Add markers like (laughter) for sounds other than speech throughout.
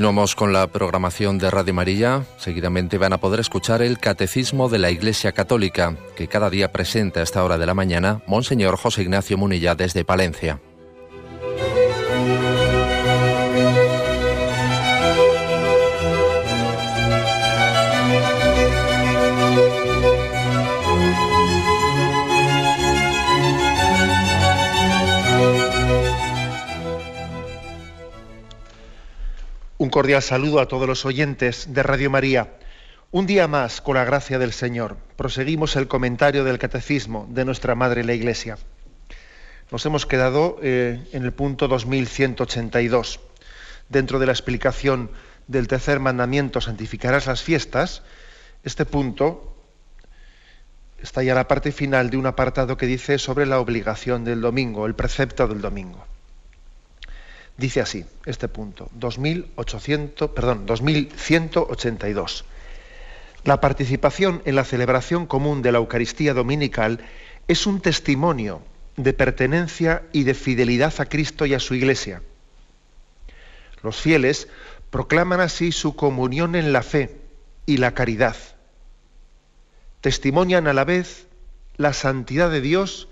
Continuamos con la programación de Radio María. Seguidamente van a poder escuchar el Catecismo de la Iglesia Católica, que cada día presenta a esta hora de la mañana Monseñor José Ignacio Munilla desde Palencia. Un cordial saludo a todos los oyentes de Radio María. Un día más, con la gracia del Señor, proseguimos el comentario del Catecismo de nuestra Madre la Iglesia. Nos hemos quedado eh, en el punto 2182. Dentro de la explicación del tercer mandamiento, santificarás las fiestas, este punto está ya la parte final de un apartado que dice sobre la obligación del domingo, el precepto del domingo. Dice así, este punto, 2800, perdón, 2182. La participación en la celebración común de la Eucaristía Dominical es un testimonio de pertenencia y de fidelidad a Cristo y a su Iglesia. Los fieles proclaman así su comunión en la fe y la caridad. Testimonian a la vez la santidad de Dios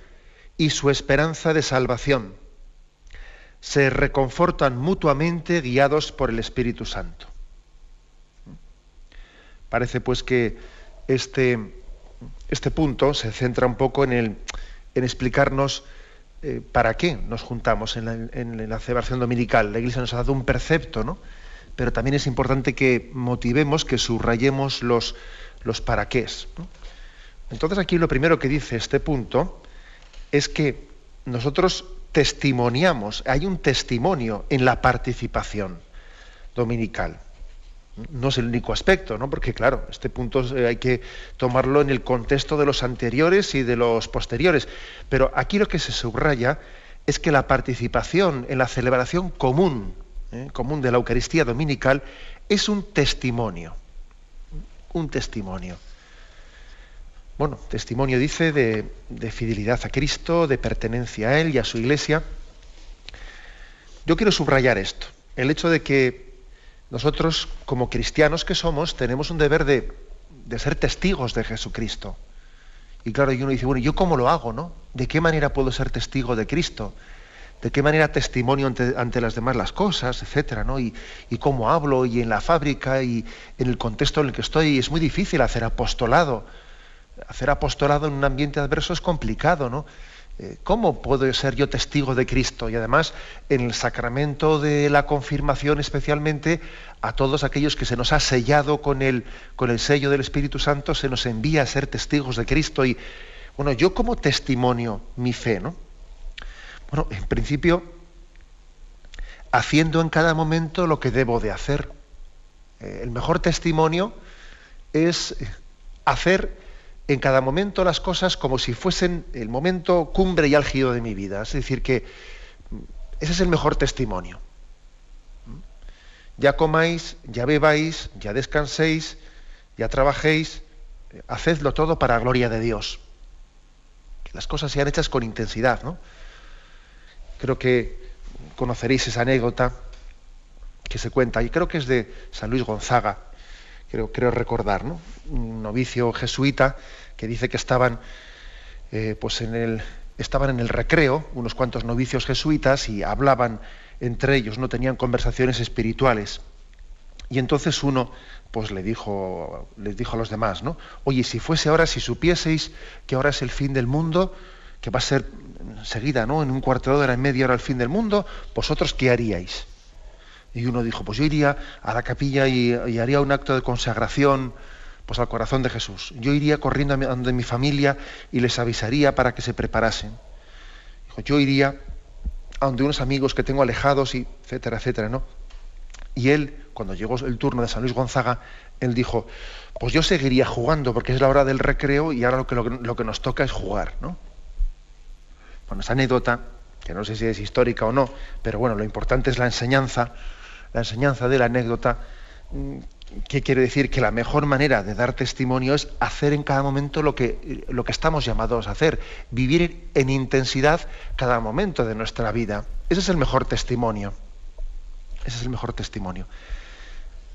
y su esperanza de salvación se reconfortan mutuamente guiados por el Espíritu Santo. Parece pues que este, este punto se centra un poco en, explicarnos eh, para qué nos juntamos en la, en la, celebración dominical. La Iglesia nos ha dado un precepto, ¿no? pero también es importante que motivemos, que subrayemos los, los para qué. Entonces aquí lo primero que dice este punto es que nosotros testimoniamos, hay un testimonio en la participación dominical. No es el único aspecto, ¿no? porque claro, este punto eh, hay que tomarlo en el contexto de los anteriores y de los posteriores. Pero aquí lo que se subraya es que la participación en la celebración común, ¿eh? común de la Eucaristía dominical, es un testimonio. Un testimonio bueno, testimonio dice de, fidelidad a Cristo, de pertenencia a Él y a su iglesia. Yo quiero subrayar esto, el hecho de que nosotros, como cristianos que somos, tenemos un deber de, ser testigos de Jesucristo. Y claro, y uno dice, bueno, ¿yo cómo lo hago, no? ¿De qué manera puedo ser testigo de Cristo? ¿De qué manera testimonio ante, las demás las cosas, etcétera, ¿no? Y, y, cómo hablo, y en la fábrica, y en el contexto en el que estoy. Es muy difícil hacer apostolado hacer apostolado en un ambiente adverso es complicado, ¿no? Eh, ¿Cómo puedo ser yo testigo de Cristo? Y además, en el sacramento de la confirmación, especialmente, a todos aquellos que se nos ha sellado con el, con el sello del Espíritu Santo, se nos envía a ser testigos de Cristo. Y, bueno, yo como testimonio mi fe, ¿no? Bueno, en principio, haciendo en cada momento lo que debo de hacer. Eh, el mejor testimonio es hacer en cada momento las cosas como si fuesen el momento cumbre y álgido de mi vida. Es decir, que ese es el mejor testimonio. Ya comáis, ya bebáis, ya descanséis, ya trabajéis, hacedlo todo para la gloria de Dios. Que las cosas sean hechas con intensidad, ¿no? Creo que conoceréis esa anécdota que se cuenta, y creo que es de San Luis Gonzaga, creo, recordar, ¿no? un novicio jesuita que dice que estaban, eh, pues en el, estaban en el recreo, unos cuantos novicios jesuitas, y hablaban entre ellos, no tenían conversaciones espirituales. Y entonces uno pues le dijo, les dijo a los demás, ¿no? Oye, si fuese ahora, si supieseis que ahora es el fin del mundo, que va a ser enseguida, ¿no? En un cuarto de hora, en media hora el fin del mundo, vosotros qué haríais? Y uno dijo, pues yo iría a la capilla y, haría un acto de consagración pues al corazón de Jesús. Yo iría corriendo a donde mi familia y les avisaría para que se preparasen. Dijo, yo iría a donde unos amigos que tengo alejados y etcétera, etcétera, ¿no? Y él, cuando llegó el turno de San Luis Gonzaga, él dijo, pues yo seguiría jugando porque es la hora del recreo y ahora lo que, lo que nos toca es jugar, ¿no? Bueno, esa anécdota, que no sé si es histórica o no, pero bueno, lo importante es la enseñanza, la enseñanza de la anécdota, mm, que quiere decir que la mejor manera de dar testimonio es hacer en cada momento lo que, lo que estamos llamados a hacer, vivir en intensidad cada momento de nuestra vida. Ese es el mejor testimonio. Ese es el mejor testimonio.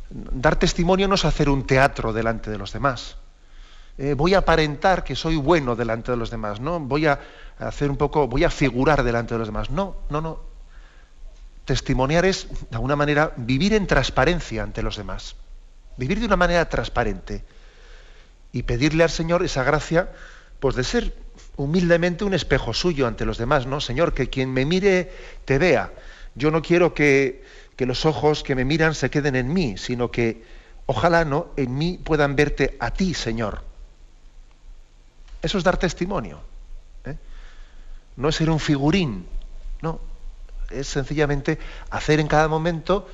Dar testimonio no es hacer un teatro delante de los demás. Eh, voy a aparentar que soy bueno delante de los demás, ¿no? Voy a hacer un poco, voy a figurar delante de los demás. No, no, no. Testimoniar es, de alguna manera, vivir en transparencia ante los demás. Vivir de una manera transparente. Y pedirle al Señor esa gracia, pues de ser humildemente un espejo suyo ante los demás, ¿no? Señor, que quien me mire te vea. Yo no quiero que, que los ojos que me miran se queden en mí, sino que ojalá no en mí puedan verte a ti, Señor. Eso es dar testimonio. ¿eh? No es ser un figurín, no. Es sencillamente hacer en cada momento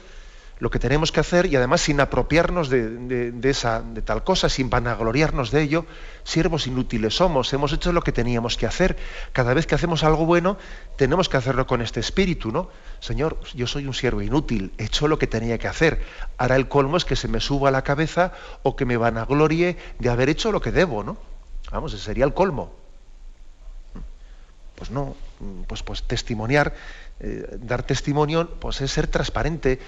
lo que tenemos que hacer y además sin apropiarnos de, esa, de tal cosa, sin vanagloriarnos de ello, siervos inútiles somos, hemos hecho lo que teníamos que hacer. Cada vez que hacemos algo bueno, tenemos que hacerlo con este espíritu, ¿no? Señor, yo soy un siervo inútil, he hecho lo que tenía que hacer. Ahora el colmo es que se me suba a la cabeza o que me vanaglorie de haber hecho lo que debo, ¿no? Vamos, ese sería el colmo. Pues no, pues, pues testimoniar, eh, dar testimonio, pues es ser transparente,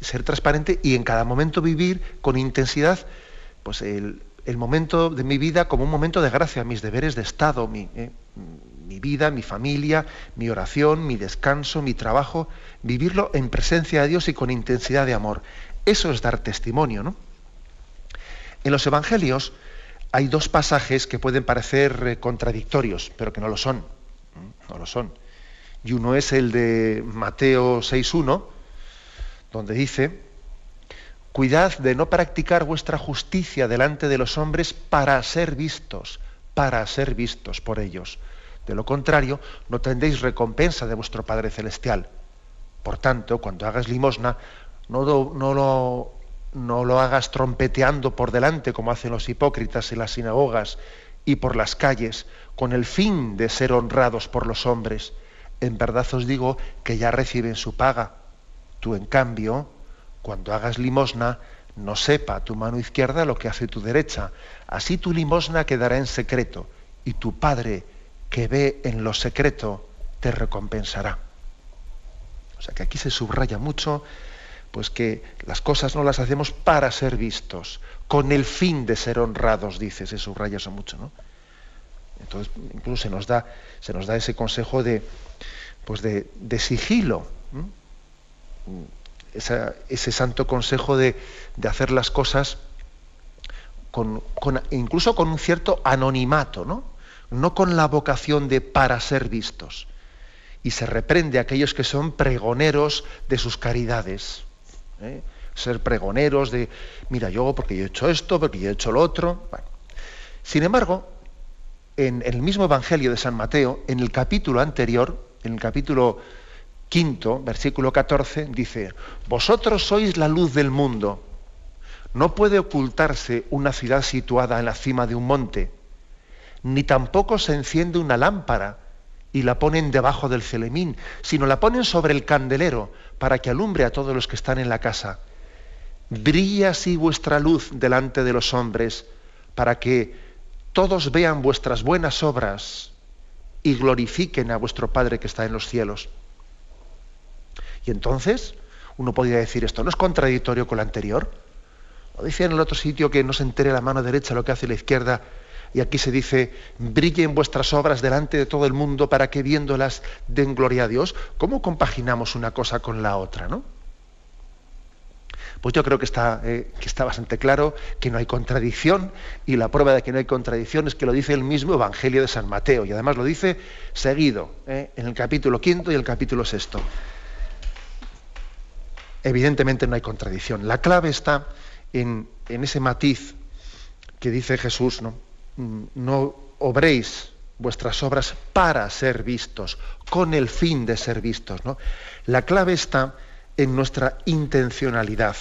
ser transparente y en cada momento vivir con intensidad, pues el, momento de mi vida como un momento de gracia, mis deberes de Estado, mi, eh, mi vida, mi familia, mi oración, mi descanso, mi trabajo, vivirlo en presencia de Dios y con intensidad de amor. Eso es dar testimonio, ¿no? En los evangelios hay dos pasajes que pueden parecer eh, contradictorios, pero que no lo son. No lo son. Y uno es el de Mateo 6.1, donde dice, cuidad de no practicar vuestra justicia delante de los hombres para ser vistos, para ser vistos por ellos. De lo contrario, no tendréis recompensa de vuestro Padre Celestial. Por tanto, cuando hagas limosna, no, no, lo, no lo hagas trompeteando por delante como hacen los hipócritas en las sinagogas y por las calles, con el fin de ser honrados por los hombres. En verdad os digo que ya reciben su paga. Tú, en cambio, cuando hagas limosna, no sepa tu mano izquierda lo que hace tu derecha. Así tu limosna quedará en secreto, y tu Padre, que ve en lo secreto, te recompensará. O sea que aquí se subraya mucho pues que las cosas no las hacemos para ser vistos, con el fin de ser honrados, dice, se subraya eso mucho, ¿no? Entonces, incluso se nos da, se nos da ese consejo de, pues de, sigilo, ese santo consejo de, hacer las cosas incluso con un cierto anonimato, ¿no? no con la vocación de para ser vistos. Y se reprende a aquellos que son pregoneros de sus caridades. ¿eh? ser pregoneros de, mira, yo porque yo he hecho esto, porque yo he hecho lo otro. Sin embargo, en, el mismo Evangelio de San Mateo, en el capítulo anterior, en el capítulo quinto, versículo 14, dice, vosotros sois la luz del mundo. No puede ocultarse una ciudad situada en la cima de un monte, ni tampoco se enciende una lámpara y la ponen debajo del celemín, sino la ponen sobre el candelero para que alumbre a todos los que están en la casa. Brilla así vuestra luz delante de los hombres, para que todos vean vuestras buenas obras y glorifiquen a vuestro Padre que está en los cielos. Y entonces, uno podría decir, esto no es contradictorio con lo anterior. O dice en el otro sitio que no se entere la mano derecha lo que hace la izquierda y aquí se dice, brillen vuestras obras delante de todo el mundo para que viéndolas den gloria a Dios. ¿Cómo compaginamos una cosa con la otra? ¿no? Pues yo creo que está, eh, que está bastante claro que no hay contradicción y la prueba de que no hay contradicción es que lo dice el mismo Evangelio de San Mateo y además lo dice seguido eh, en el capítulo quinto y el capítulo sexto. Evidentemente no hay contradicción. La clave está en, en ese matiz que dice Jesús, ¿no? Mm, no obréis vuestras obras para ser vistos, con el fin de ser vistos. ¿no? La clave está en nuestra intencionalidad,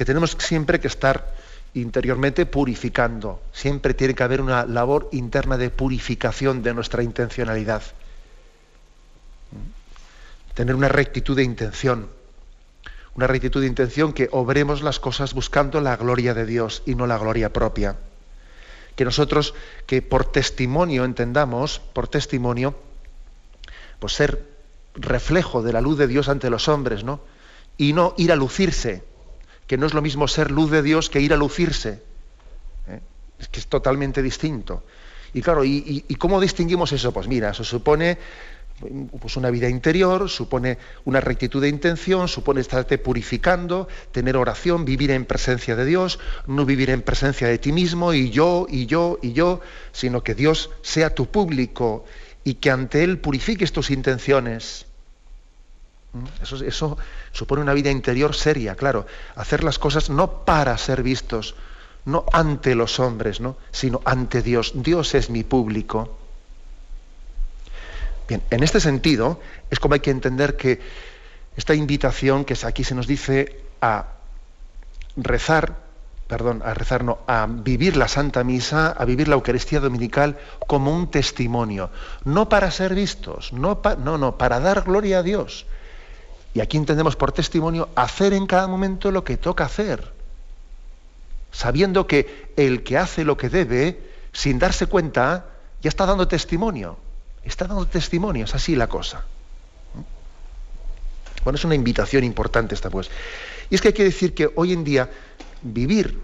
que tenemos siempre que estar interiormente purificando. Siempre tiene que haber una labor interna de purificación de nuestra intencionalidad. Tener una rectitud de intención. Una rectitud de intención que obremos las cosas buscando la gloria de Dios y no la gloria propia que nosotros, que por testimonio entendamos, por testimonio, pues ser reflejo de la luz de Dios ante los hombres, ¿no? Y no ir a lucirse, que no es lo mismo ser luz de Dios que ir a lucirse. ¿eh? Es que es totalmente distinto. Y claro, ¿y, cómo distinguimos eso? Pues mira, eso supone pues una vida interior, supone una rectitud de intención, supone estarte purificando, tener oración, vivir en presencia de Dios, no vivir en presencia de ti mismo y yo, y yo, y yo, sino que Dios sea tu público y que ante Él purifiques tus intenciones. Eso, eso supone una vida interior seria, claro. Hacer las cosas no para ser vistos, no ante los hombres, ¿no? sino ante Dios. Dios es mi público. Bien, en este sentido es como hay que entender que esta invitación que aquí se nos dice a rezar, perdón, a rezar no, a vivir la Santa Misa, a vivir la Eucaristía Dominical como un testimonio, no para ser vistos, no, no, no, para dar gloria a Dios. Y aquí entendemos por testimonio hacer en cada momento lo que toca hacer, sabiendo que el que hace lo que debe, sin darse cuenta, ya está dando testimonio. Está dando testimonio, es así la cosa. Bueno, es una invitación importante esta, pues. Y es que hay que decir que hoy en día vivir,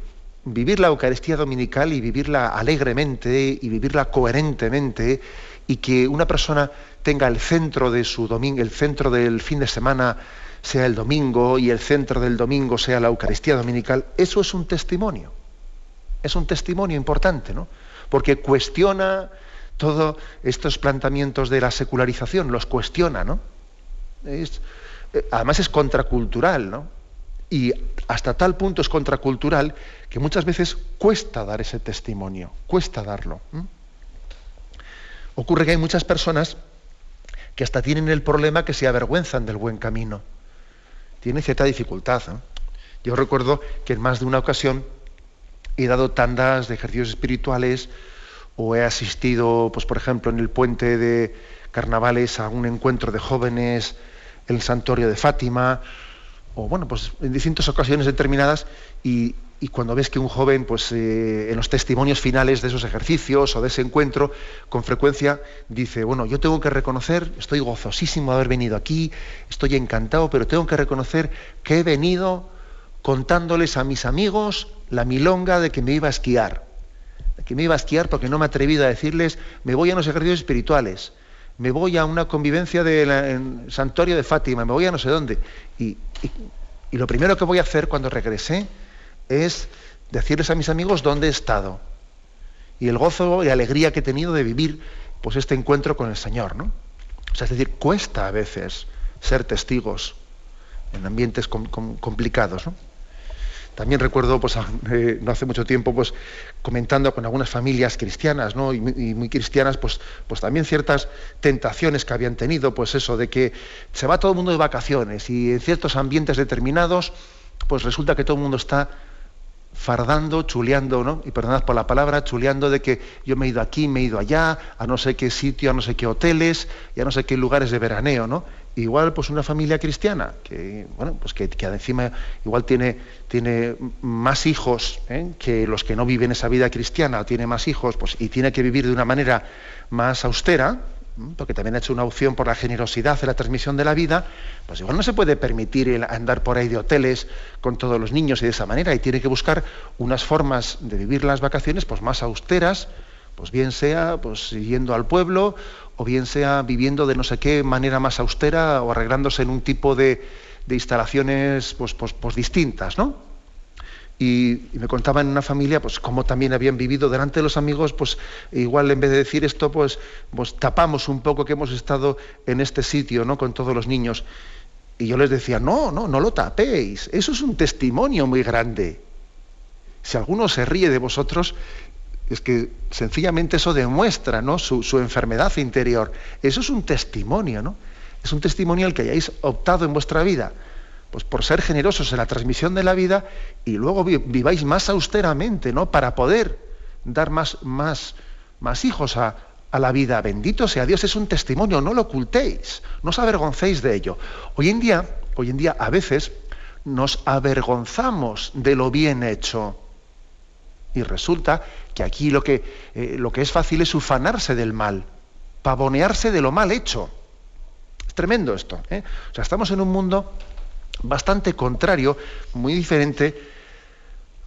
vivir la Eucaristía Dominical y vivirla alegremente y vivirla coherentemente y que una persona tenga el centro de su domingo, el centro del fin de semana sea el domingo y el centro del domingo sea la Eucaristía Dominical, eso es un testimonio. Es un testimonio importante, ¿no? Porque cuestiona todos estos planteamientos de la secularización, los cuestiona, ¿no? Eh, además es contracultural, ¿no? Y hasta tal punto es contracultural que muchas veces cuesta dar ese testimonio, cuesta darlo. Ocurre que hay muchas personas que hasta tienen el problema que se avergüenzan del buen camino. Tienen cierta dificultad. Yo recuerdo que en más de una ocasión he dado tandas de ejercicios espirituales, o he asistido, pues por ejemplo, en el puente de carnavales a un encuentro de jóvenes en el santuario de Fátima, o bueno, pues en distintas ocasiones determinadas, y, cuando ves que un joven, pues eh, en los testimonios finales de esos ejercicios o de ese encuentro, con frecuencia dice, bueno, yo tengo que reconocer, estoy gozosísimo de haber venido aquí, estoy encantado, pero tengo que reconocer que he venido contándoles a mis amigos la milonga de que me iba a esquiar que me iba a esquiar porque no me he atrevido a decirles, me voy a unos ejercicios espirituales, me voy a una convivencia del santuario de Fátima, me voy a no sé dónde. Y, lo primero que voy a hacer cuando regrese es decirles a mis amigos dónde he estado y el gozo y alegría que he tenido de vivir pues este encuentro con el Señor, ¿no? O sea, es decir, cuesta a veces ser testigos en ambientes complicados, ¿no? También recuerdo, pues, eh, no hace mucho tiempo, pues, comentando con algunas familias cristianas, ¿no? y, muy cristianas, pues, pues también ciertas tentaciones que habían tenido, pues eso, de que se va todo el mundo de vacaciones y en ciertos ambientes determinados, pues resulta que todo el mundo está fardando, chuleando, ¿no? Y perdonad por la palabra, chuleando de que yo me he ido aquí, me he ido allá, a no sé qué sitio, a no sé qué hoteles, y a no sé qué lugares de veraneo, ¿no? igual pues una familia cristiana que bueno pues que, encima igual tiene tiene más hijos ¿eh? que los que no viven esa vida cristiana tiene más hijos pues y tiene que vivir de una manera más austera porque también ha hecho una opción por la generosidad en la transmisión de la vida, pues igual no se puede permitir andar por ahí de hoteles con todos los niños y de esa manera, y tiene que buscar unas formas de vivir las vacaciones pues más austeras, pues bien sea pues yendo al pueblo o bien sea viviendo de no sé qué manera más austera o arreglándose en un tipo de, instalaciones pues, pues, pues, distintas, ¿no? Y, me contaba en una familia pues cómo también habían vivido delante de los amigos, pues igual en vez de decir esto, pues, pues tapamos un poco que hemos estado en este sitio, ¿no? Con todos los niños. Y yo les decía, no, no, no lo tapéis, eso es un testimonio muy grande. Si alguno se ríe de vosotros, es que sencillamente eso demuestra ¿no? su, enfermedad interior. Eso es un testimonio, ¿no? Es un testimonio al que hayáis optado en vuestra vida, pues por ser generosos en la transmisión de la vida y luego viváis más austeramente, ¿no? Para poder dar más, más, más hijos a, la vida. Bendito sea Dios, es un testimonio, no lo ocultéis, no os avergoncéis de ello. Hoy en día, hoy en día a veces nos avergonzamos de lo bien hecho. Y resulta que aquí lo que, eh, lo que es fácil es ufanarse del mal, pavonearse de lo mal hecho. Es tremendo esto. ¿eh? O sea, estamos en un mundo bastante contrario, muy diferente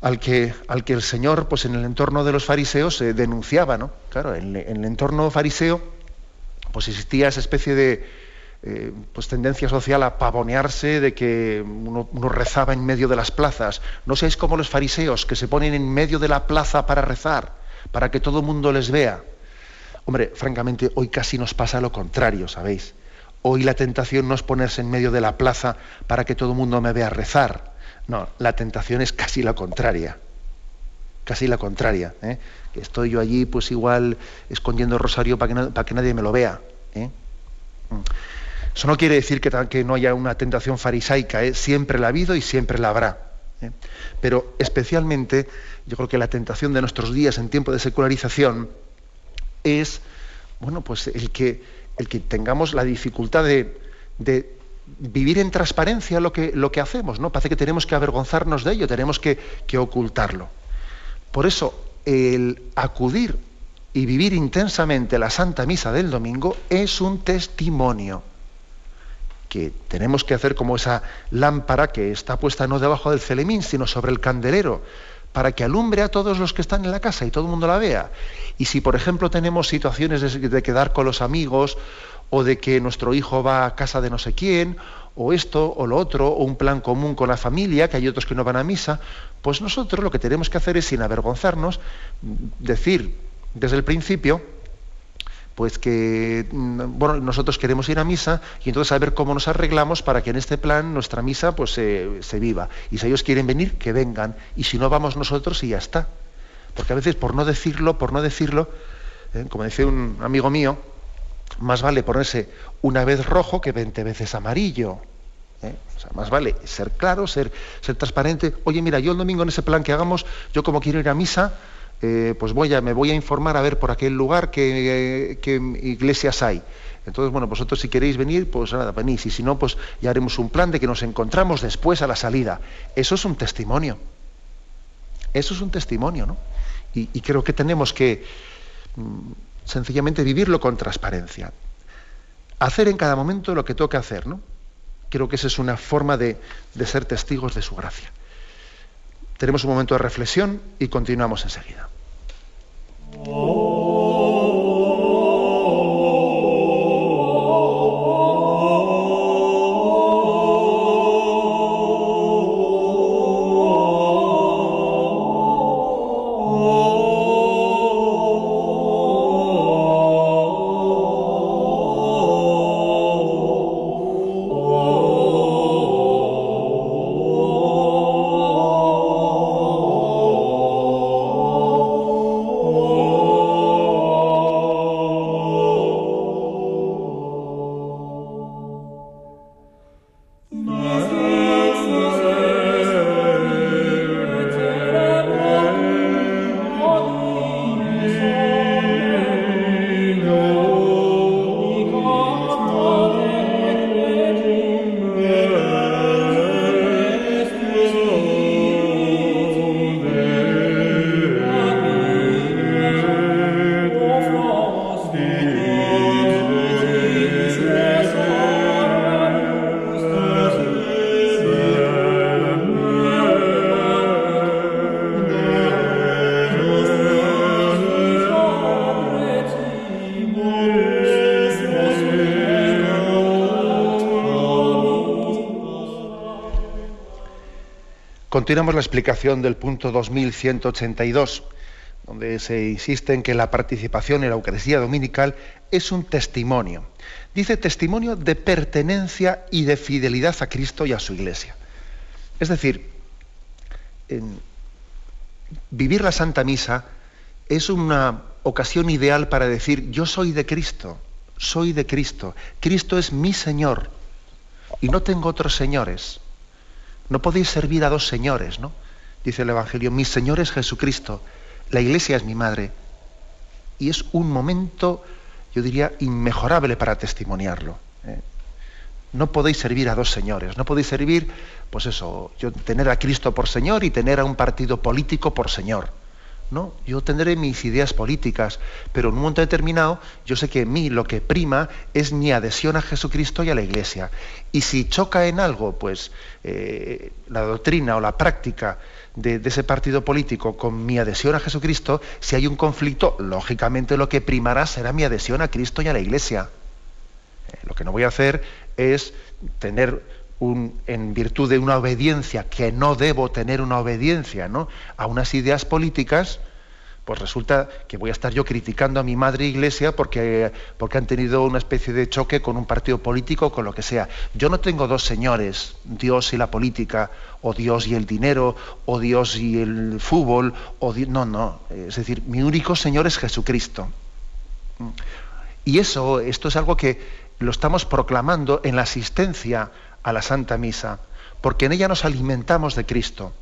al que, al que el Señor, pues en el entorno de los fariseos, eh, denunciaba, ¿no? Claro, en, el entorno fariseo, pues existía esa especie de eh, pues tendencia social a pavonearse de que uno, uno, rezaba en medio de las plazas. No seáis como los fariseos, que se ponen en medio de la plaza para rezar, para que todo el mundo les vea. Hombre, francamente, hoy casi nos pasa lo contrario, ¿sabéis? Hoy la tentación no es ponerse en medio de la plaza para que todo el mundo me vea rezar. No, la tentación es casi la contraria. Casi la contraria. ¿eh? Que estoy yo allí, pues igual, escondiendo el rosario para que, nadie me lo vea. ¿eh? Mm. Eso no quiere decir que, que, no haya una tentación farisaica. ¿eh? Siempre la ha habido y siempre la habrá. ¿eh? Pero especialmente, yo creo que la tentación de nuestros días en tiempo de secularización es, bueno, pues el que el que tengamos la dificultad de, vivir en transparencia lo que, que hacemos, ¿no? Parece que tenemos que avergonzarnos de ello, tenemos que, ocultarlo. Por eso, el acudir y vivir intensamente la Santa Misa del domingo es un testimonio que tenemos que hacer como esa lámpara que está puesta no debajo del celemín, sino sobre el candelero, para que alumbre a todos los que están en la casa y todo el mundo la vea. Y si, por ejemplo, tenemos situaciones de, quedar con los amigos o de que nuestro hijo va a casa de no sé quién, o esto o lo otro, o un plan común con la familia, que hay otros que no van a misa, pues nosotros lo que tenemos que hacer es, sin avergonzarnos, decir desde el principio, pues que mm, bueno, nosotros queremos ir a misa y entonces a ver cómo nos arreglamos para que en este plan nuestra misa pues se viva. Y si ellos quieren venir, que vengan. Y si no vamos nosotros y ya está. Porque a veces por no decirlo, por no decirlo, ¿eh? como decía un amigo mío, más vale ponerse una vez rojo que 20 veces amarillo. ¿eh? O sea, más vale ser claro, ser, ser transparente. Oye, mira, yo el domingo en ese plan que hagamos, yo como quiero ir a misa, eh, pues voy a, me voy a informar a ver por aquel lugar qué, iglesias hay. Entonces, bueno, vosotros si queréis venir, pues nada, venís. Y si no, pues ya haremos un plan de que nos encontramos después a la salida. Eso es un testimonio. Eso es un testimonio, ¿no? Y, creo que tenemos que mm, sencillamente vivirlo con transparencia. Hacer en cada momento lo que toca hacer, ¿no? Creo que esa es una forma de ser testigos de su gracia. Tenemos un momento de reflexión y continuamos enseguida. Oh. Continuamos la explicación del punto 2182, donde se insiste en que la participación en la Eucaristía Dominical es un testimonio. Dice testimonio de pertenencia y de fidelidad a Cristo y a su Iglesia. Es decir, vivir la Santa Misa es una ocasión ideal para decir, yo soy de Cristo, soy de Cristo, Cristo es mi Señor y no tengo otros señores. No podéis servir a dos señores, ¿no? Dice el Evangelio, mi Señor es Jesucristo, la iglesia es mi madre. Y es un momento, yo diría, inmejorable para testimoniarlo. ¿eh? No podéis servir a dos señores, no podéis servir, pues eso, yo tener a Cristo por Señor y tener a un partido político por Señor. No, yo tendré mis ideas políticas, pero en un momento determinado yo sé que mí lo que prima es mi adhesión a Jesucristo y a la Iglesia. Y si choca en algo, pues eh, la doctrina o la práctica de, ese partido político con mi adhesión a Jesucristo, si hay un conflicto, lógicamente lo que primará será mi adhesión a Cristo y a la Iglesia. Eh, lo que no voy a hacer es tener un, en virtud de una obediencia, que no debo tener una obediencia ¿no? a unas ideas políticas, pues resulta que voy a estar yo criticando a mi madre iglesia porque, porque han tenido una especie de choque con un partido político con lo que sea. Yo no tengo dos señores, Dios y la política, o Dios y el dinero, o Dios y el fútbol, o no, no. Es decir, mi único Señor es Jesucristo. Y eso, esto es algo que lo estamos proclamando en la asistencia a la Santa Misa, porque en ella nos alimentamos de Cristo.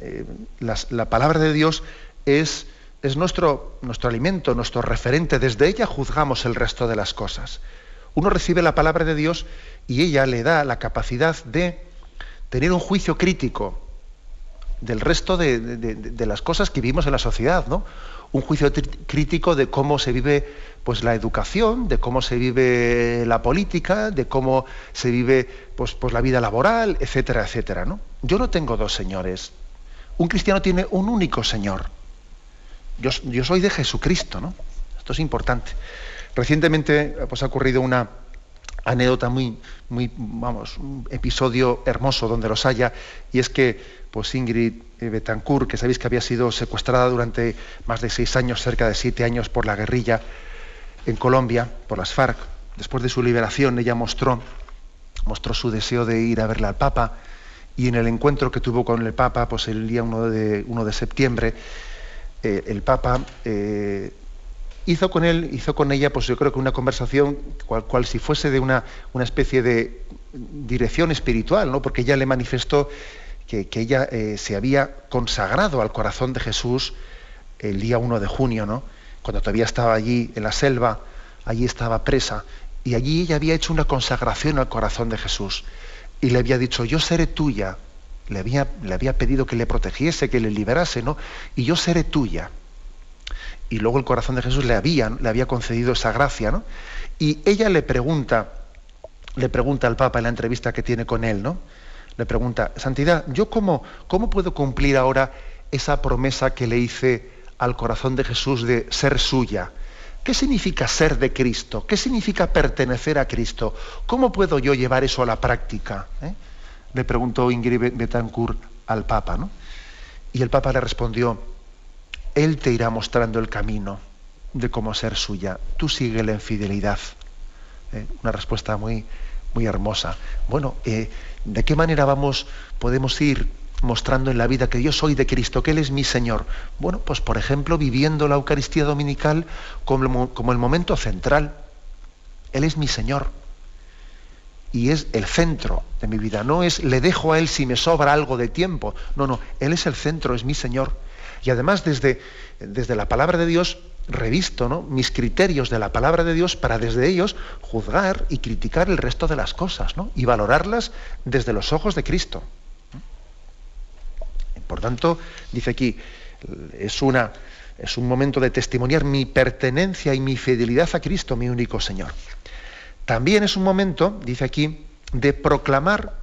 Eh, la, palabra de Dios es, es nuestro, nuestro alimento, nuestro referente. Desde ella juzgamos el resto de las cosas. Uno recibe la palabra de Dios y ella le da la capacidad de tener un juicio crítico del resto de, de las cosas que vivimos en la sociedad, ¿no? Un juicio crítico de cómo se vive pues, la educación, de cómo se vive la política, de cómo se vive pues, pues, la vida laboral, etcétera, etcétera. ¿no? Yo no tengo dos señores. Un cristiano tiene un único Señor. Yo, yo soy de Jesucristo, ¿no? Esto es importante. Recientemente pues, ha ocurrido una anécdota muy, muy, vamos, un episodio hermoso donde los haya, y es que pues Ingrid Betancourt, que sabéis que había sido secuestrada durante más de seis años, cerca de siete años, por la guerrilla en Colombia, por las FARC. Después de su liberación, ella mostró, mostró su deseo de ir a verle al Papa, y en el encuentro que tuvo con el Papa, pues el día 1 de, 1 de septiembre, eh, el Papa eh, hizo con él, hizo con ella, pues yo creo que una conversación cual, cual si fuese de una, una especie de dirección espiritual, ¿no? porque ella le manifestó que, ella eh, se había consagrado al corazón de Jesús el día 1 de junio, ¿no? cuando todavía estaba allí en la selva, allí estaba presa, y allí ella había hecho una consagración al corazón de Jesús, y le había dicho, yo seré tuya, le había, le había pedido que le protegiese, que le liberase, ¿no? Y yo seré tuya. Y luego el corazón de Jesús le había, le había concedido esa gracia, ¿no? Y ella le pregunta, le pregunta al Papa en la entrevista que tiene con él, ¿no? Le pregunta, Santidad, ¿yo cómo, cómo puedo cumplir ahora esa promesa que le hice al corazón de Jesús de ser suya? ¿Qué significa ser de Cristo? ¿Qué significa pertenecer a Cristo? ¿Cómo puedo yo llevar eso a la práctica? ¿Eh? Le preguntó Ingrid Betancourt al Papa, ¿no? Y el Papa le respondió, Él te irá mostrando el camino de cómo ser suya. Tú síguele en fidelidad. ¿Eh? Una respuesta muy, muy hermosa. Bueno, eh, ¿de qué manera vamos, podemos ir mostrando en la vida que yo soy de Cristo, que Él es mi Señor? Bueno, pues por ejemplo, viviendo la Eucaristía Dominical como, el momento central. Él es mi Señor. Y es el centro de mi vida. No es le dejo a Él si me sobra algo de tiempo. No, no, Él es el centro, es mi Señor. Y además desde, desde la palabra de Dios revisto ¿no? mis criterios de la palabra de Dios para desde ellos juzgar y criticar el resto de las cosas ¿no? y valorarlas desde los ojos de Cristo. Por tanto, dice aquí, es, una, es un momento de testimoniar mi pertenencia y mi fidelidad a Cristo, mi único Señor. También es un momento, dice aquí, de proclamar,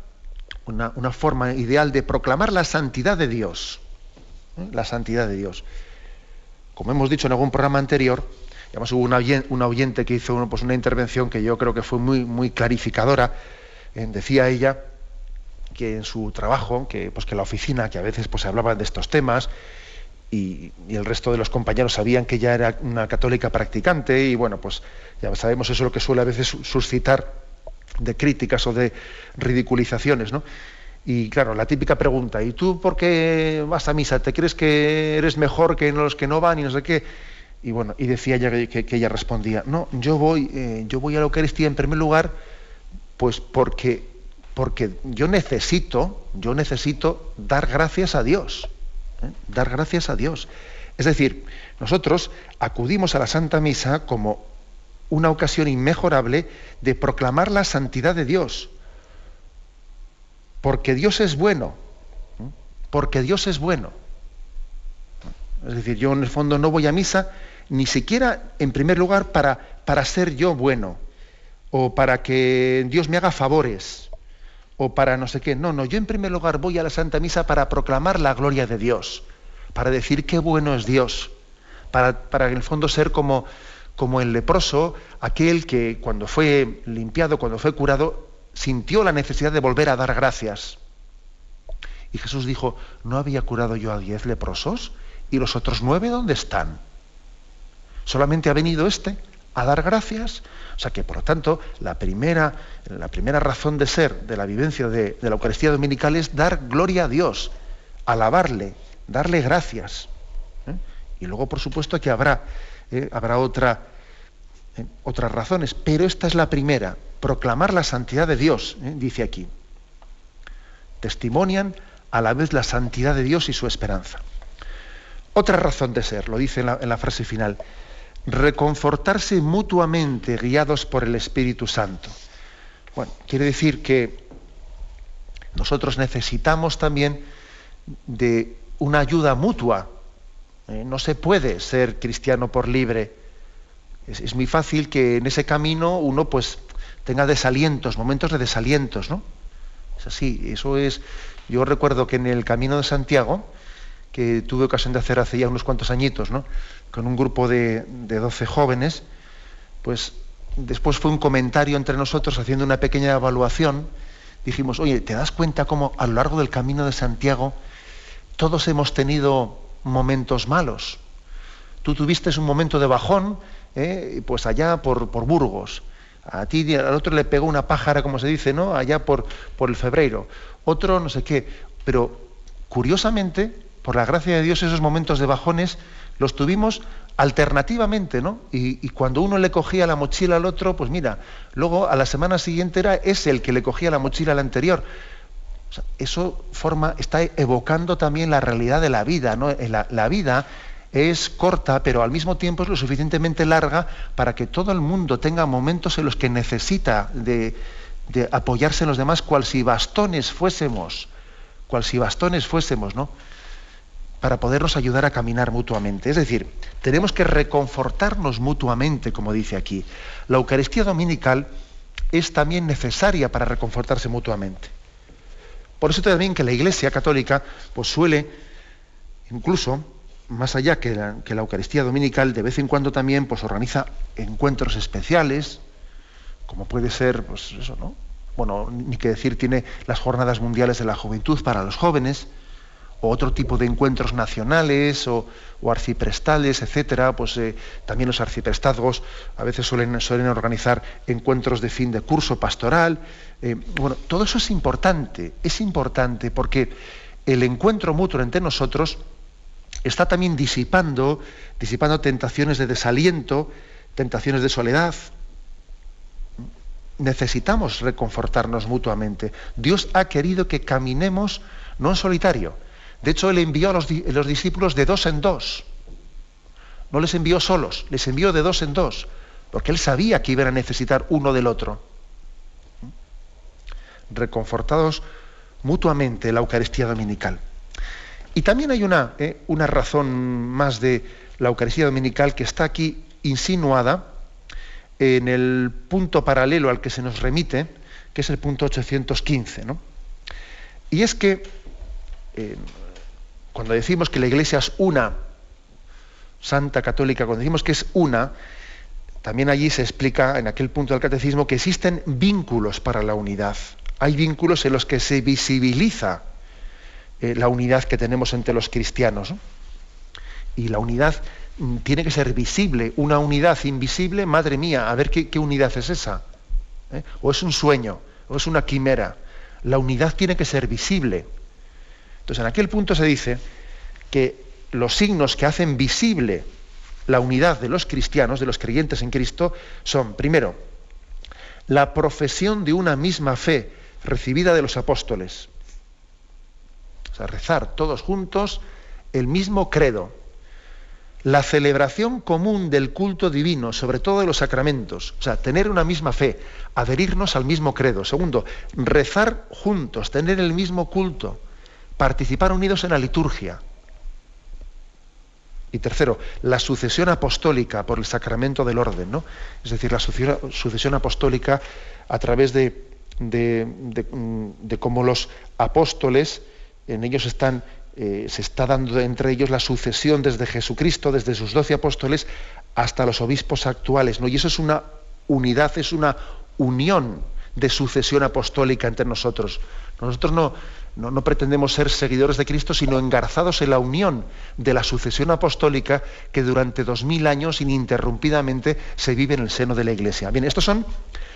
una, una forma ideal de proclamar la santidad de Dios. ¿eh? La santidad de Dios como hemos dicho en algún programa anterior, además hubo una oyente que hizo pues, una intervención que yo creo que fue muy, clarificadora. Eh, decía ella que en su trabajo, que, pues, que la oficina, que a veces pues, se hablaba de estos temas, y, el resto de los compañeros sabían que ella era una católica practicante, y bueno, pues ya sabemos eso es lo que suele a veces suscitar de críticas o de ridiculizaciones, ¿no? Y claro, la típica pregunta, ¿y tú por qué vas a misa? ¿Te crees que eres mejor que los que no van y no sé qué? Y bueno, y decía ella que, ella respondía, no, yo voy, eh, yo voy a la Eucaristía en primer lugar, pues porque, porque yo necesito, yo necesito dar gracias a Dios, ¿eh? dar gracias a Dios. Es decir, nosotros acudimos a la Santa Misa como una ocasión inmejorable de proclamar la santidad de Dios porque Dios es bueno, porque Dios es bueno. Es decir, yo en el fondo no voy a misa ni siquiera, en primer lugar, para, para ser yo bueno, o para que Dios me haga favores, o para no sé qué. No, no, yo en primer lugar voy a la Santa Misa para proclamar la gloria de Dios, para decir qué bueno es Dios, para, para en el fondo ser como, como el leproso, aquel que cuando fue limpiado, cuando fue curado, sintió la necesidad de volver a dar gracias. Y Jesús dijo, ¿no había curado yo a diez leprosos? ¿Y los otros nueve dónde están? Solamente ha venido este a dar gracias. O sea que, por lo tanto, la primera, la primera razón de ser de la vivencia de, la Eucaristía Dominical es dar gloria a Dios, alabarle, darle gracias. ¿eh? Y luego, por supuesto, que habrá, ¿eh? habrá otra, ¿eh? otras razones, pero esta es la primera, proclamar la santidad de Dios, dice aquí. Testimonian a la vez la santidad de Dios y su esperanza. Otra razón de ser, lo dice en la, frase final, reconfortarse mutuamente guiados por el Espíritu Santo. Bueno, quiere decir que nosotros necesitamos también de una ayuda mutua. Eh, no se puede ser cristiano por libre. Es, muy fácil que en ese camino uno pues tenga desalientos, momentos de desalientos, ¿no? Es así, eso es, yo recuerdo que en el Camino de Santiago, que tuve ocasión de hacer hace ya unos cuantos añitos, ¿no? con un grupo de, de 12 jóvenes, pues después fue un comentario entre nosotros haciendo una pequeña evaluación. Dijimos, oye, ¿te das cuenta cómo a lo largo del Camino de Santiago todos hemos tenido momentos malos? Tú tuviste un momento de bajón, ¿eh? pues allá por, por Burgos. A ti al otro le pegó una pájara, como se dice, ¿no? Allá por, por el febrero otro no sé qué. Pero curiosamente, por la gracia de Dios, esos momentos de bajones los tuvimos alternativamente, ¿no? Y, cuando uno le cogía la mochila al otro, pues mira, luego a la semana siguiente era ese el que le cogía la mochila al anterior. eso forma, está evocando también la realidad de la vida, ¿no? La, la vida es corta, pero al mismo tiempo es lo suficientemente larga para que todo el mundo tenga momentos en los que necesita de, apoyarse en los demás cual si bastones fuésemos, cual si bastones fuésemos, ¿no? Para podernos ayudar a caminar mutuamente. Es decir, tenemos que reconfortarnos mutuamente, como dice aquí. La Eucaristía Dominical es también necesaria para reconfortarse mutuamente. Por eso también que la Iglesia Católica pues suele, incluso más allá que la, que la Eucaristía Dominical, de vez en cuando también pues organiza encuentros especiales, como puede ser, pues eso, ¿no? Bueno, ni que decir, tiene las jornadas mundiales de la juventud para los jóvenes, o otro tipo de encuentros nacionales o, arciprestales, etcétera, pues eh, también los arciprestazgos a veces suelen, suelen, organizar encuentros de fin de curso pastoral. Eh, bueno, todo eso es importante, es importante porque el encuentro mutuo entre nosotros está también disipando, disipando tentaciones de desaliento, tentaciones de soledad, necesitamos reconfortarnos mutuamente. Dios ha querido que caminemos no en solitario. De hecho, Él envió a los, discípulos de dos en dos. No les envió solos, les envió de dos en dos, porque Él sabía que iban a necesitar uno del otro. Reconfortados mutuamente la Eucaristía Dominical. Y también hay una, eh, una razón más de la Eucaristía Dominical que está aquí insinuada en el punto paralelo al que se nos remite, que es el punto 815. Y es que eh, cuando decimos que la Iglesia es una, Santa Católica, cuando decimos que es una, también allí se explica en aquel punto del catecismo que existen vínculos para la unidad. Hay vínculos en los que se visibiliza eh, la unidad que tenemos entre los cristianos. Y la unidad Mm, tiene que ser visible. Una unidad invisible, madre mía, a ver qué, unidad es esa. ¿eh? O es un sueño, o es una quimera. La unidad tiene que ser visible. Entonces, en aquel punto se dice que los signos que hacen visible la unidad de los cristianos, de los creyentes en Cristo, son, primero, la profesión de una misma fe recibida de los apóstoles. Rezar todos juntos el mismo credo la celebración común del culto divino, sobre todo de los sacramentos, o sea, tener una misma fe, adherirnos al mismo credo. Segundo, rezar juntos, tener el mismo culto, participar unidos en la liturgia. Y tercero, la sucesión apostólica por el sacramento del orden, ¿no? Es decir, la sucesión apostólica a través de, de, cómo los apóstoles, en ellos eh, se está dando entre ellos la sucesión desde Jesucristo, desde sus doce apóstoles, hasta los obispos actuales, ¿no? Y eso es una unidad, es una unión de sucesión apostólica entre nosotros. Nosotros no, no, pretendemos ser seguidores de Cristo, sino engarzados en la unión de la sucesión apostólica que durante dos mil años ininterrumpidamente se vive en el seno de la Iglesia. Bien, estos son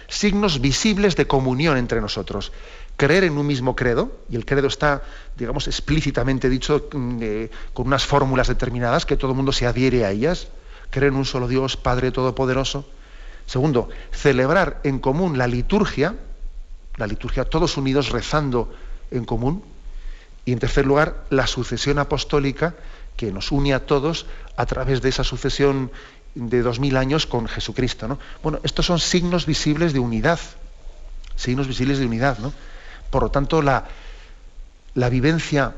signos visibles de comunión entre nosotros. Creer en un mismo credo, y el credo está, digamos, explícitamente dicho mm, eh, con unas fórmulas determinadas, que todo el mundo se adhiere a ellas. Creer en un solo Dios, Padre Todopoderoso. Segundo, celebrar en común la liturgia, la liturgia todos unidos rezando en común. Y en tercer lugar, la sucesión apostólica que nos une a todos a través de esa sucesión de dos mil años con Jesucristo. ¿no? Bueno, estos son signos visibles de unidad, signos visibles de unidad. ¿no? Por lo tanto, la, la vivencia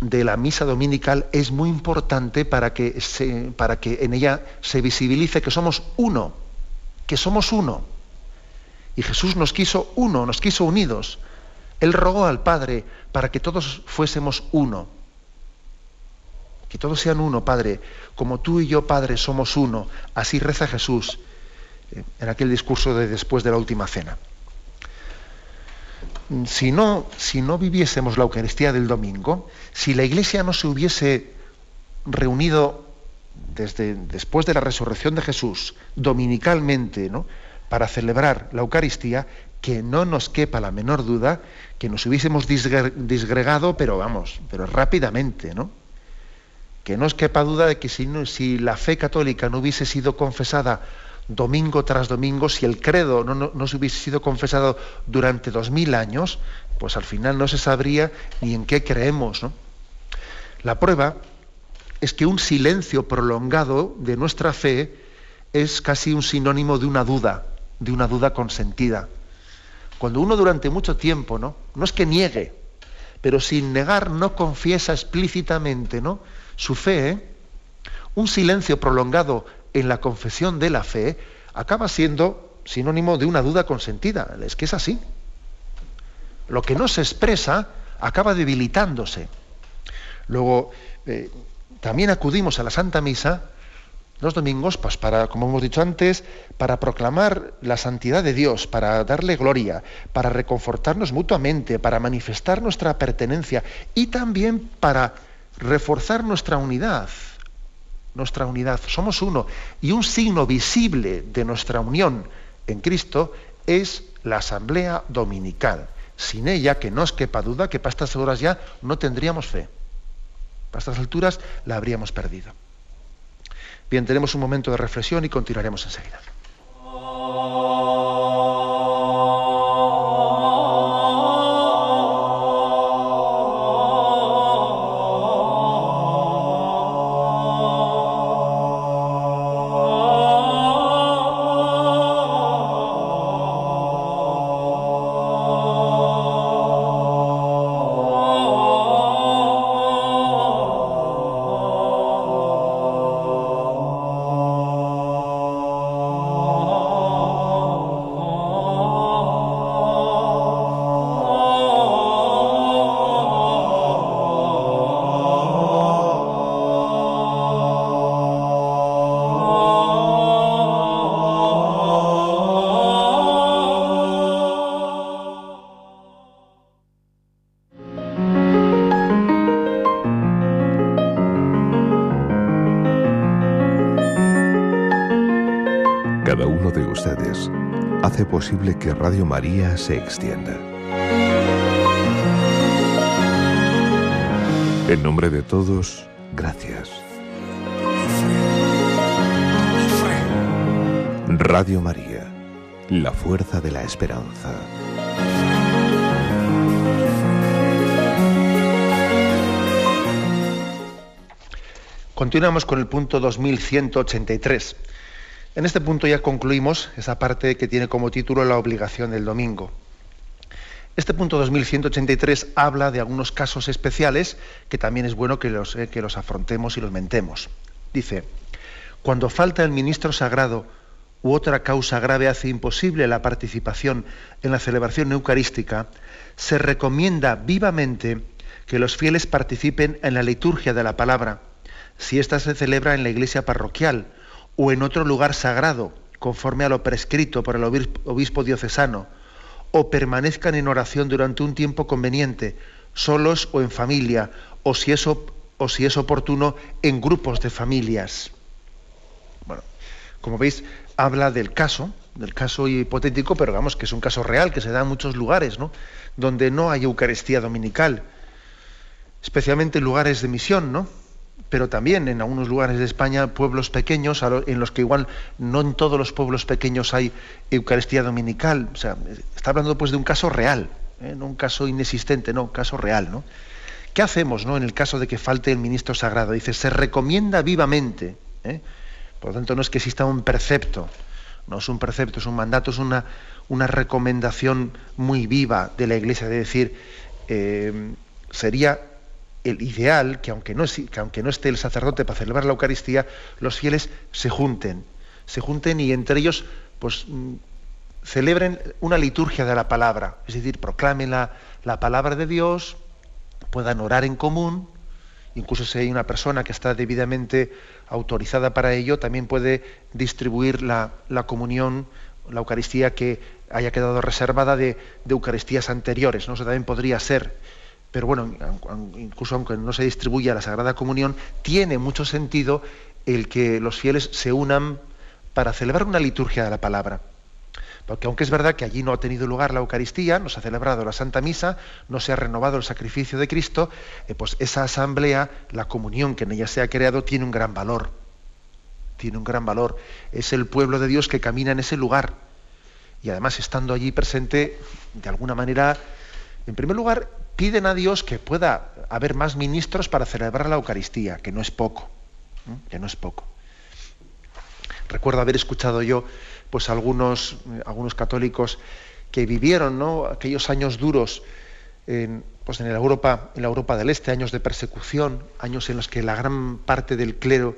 de la misa dominical es muy importante para que, se, para que en ella se visibilice que somos uno, que somos uno. Y Jesús nos quiso uno, nos quiso unidos. Él rogó al Padre para que todos fuésemos uno. Que todos sean uno, Padre. Como tú y yo, Padre, somos uno. Así reza Jesús eh, en aquel discurso de después de la última cena. Si no, si no viviésemos la Eucaristía del domingo, si la Iglesia no se hubiese reunido desde después de la resurrección de Jesús dominicalmente, ¿no? para celebrar la Eucaristía, que no nos quepa la menor duda que nos hubiésemos disgregado, pero vamos, pero rápidamente, ¿no? Que no os quepa duda de que si, si la fe católica no hubiese sido confesada domingo tras domingo, si el credo no, no, no se hubiese sido confesado durante dos mil años, pues al final no se sabría ni en qué creemos, ¿no? La prueba es que un silencio prolongado de nuestra fe es casi un sinónimo de una duda, de una duda consentida. Cuando uno durante mucho tiempo, ¿no? No es que niegue, pero sin negar no confiesa explícitamente, ¿no? Su fe, un silencio prolongado en la confesión de la fe acaba siendo sinónimo de una duda consentida. Es que es así. Lo que no se expresa acaba debilitándose. Luego, eh, también acudimos a la Santa Misa los domingos, pues para, como hemos dicho antes, para proclamar la santidad de Dios, para darle gloria, para reconfortarnos mutuamente, para manifestar nuestra pertenencia y también para reforzar nuestra unidad. Nuestra unidad. Somos uno. Y un signo visible de nuestra unión en Cristo es la asamblea dominical. Sin ella, que no os quepa duda que para estas horas ya no tendríamos fe. Para estas alturas la habríamos perdido. Bien, tenemos un momento de reflexión y continuaremos enseguida. Posible que Radio María se extienda. En nombre de todos, gracias. Radio María, la fuerza de la esperanza. Continuamos con el punto 2183 en este punto ya concluimos esa parte que tiene como título la obligación del domingo. Este punto 2183 habla de algunos casos especiales que también es bueno que los, eh, que los afrontemos y los mentemos. Dice, cuando falta el ministro sagrado u otra causa grave hace imposible la participación en la celebración eucarística, se recomienda vivamente que los fieles participen en la liturgia de la palabra, si ésta se celebra en la iglesia parroquial o en otro lugar sagrado, conforme a lo prescrito por el obispo diocesano, o permanezcan en oración durante un tiempo conveniente, solos o en familia, o si es, oportuno, en grupos de familias. Bueno, como veis, habla del caso, del caso hipotético, pero vamos, que es un caso real, que se da en muchos lugares, ¿no? Donde no hay Eucaristía dominical, especialmente en lugares de misión, ¿no? Pero también en algunos lugares de España, pueblos pequeños, en los que igual no en todos los pueblos pequeños hay Eucaristía dominical. O sea, está hablando pues de un caso real, ¿eh? no un caso inexistente, no, un caso real. ¿no? ¿Qué hacemos ¿no? en el caso de que falte el ministro sagrado? Dice, se recomienda vivamente. ¿eh? Por lo tanto, no es que exista un precepto, no es un precepto, es un mandato, es una, una recomendación muy viva de la Iglesia, de decir, eh, sería el ideal, que aunque, no, que aunque no esté el sacerdote para celebrar la Eucaristía, los fieles se junten, se junten y entre ellos pues, mm, celebren una liturgia de la palabra, es decir, proclamen la, palabra de Dios, puedan orar en común, incluso si hay una persona que está debidamente autorizada para ello, también puede distribuir la, comunión, la Eucaristía que haya quedado reservada de, Eucaristías anteriores, ¿no? Eso también podría ser pero bueno, incluso aunque no se distribuya la Sagrada Comunión, tiene mucho sentido el que los fieles se unan para celebrar una liturgia de la palabra. Porque aunque es verdad que allí no ha tenido lugar la Eucaristía, no se ha celebrado la Santa Misa, no se ha renovado el sacrificio de Cristo, eh, pues esa asamblea, la comunión que en ella se ha creado, tiene un gran valor. Tiene un gran valor. Es el pueblo de Dios que camina en ese lugar. Y además, estando allí presente, de alguna manera, en primer lugar, piden a Dios que pueda haber más ministros para celebrar la Eucaristía, que no es poco, que no es poco. Recuerdo haber escuchado yo, pues algunos, algunos católicos que vivieron ¿no? aquellos años duros en, pues en la Europa, en la Europa del Este, años de persecución, años en los que la gran parte del clero,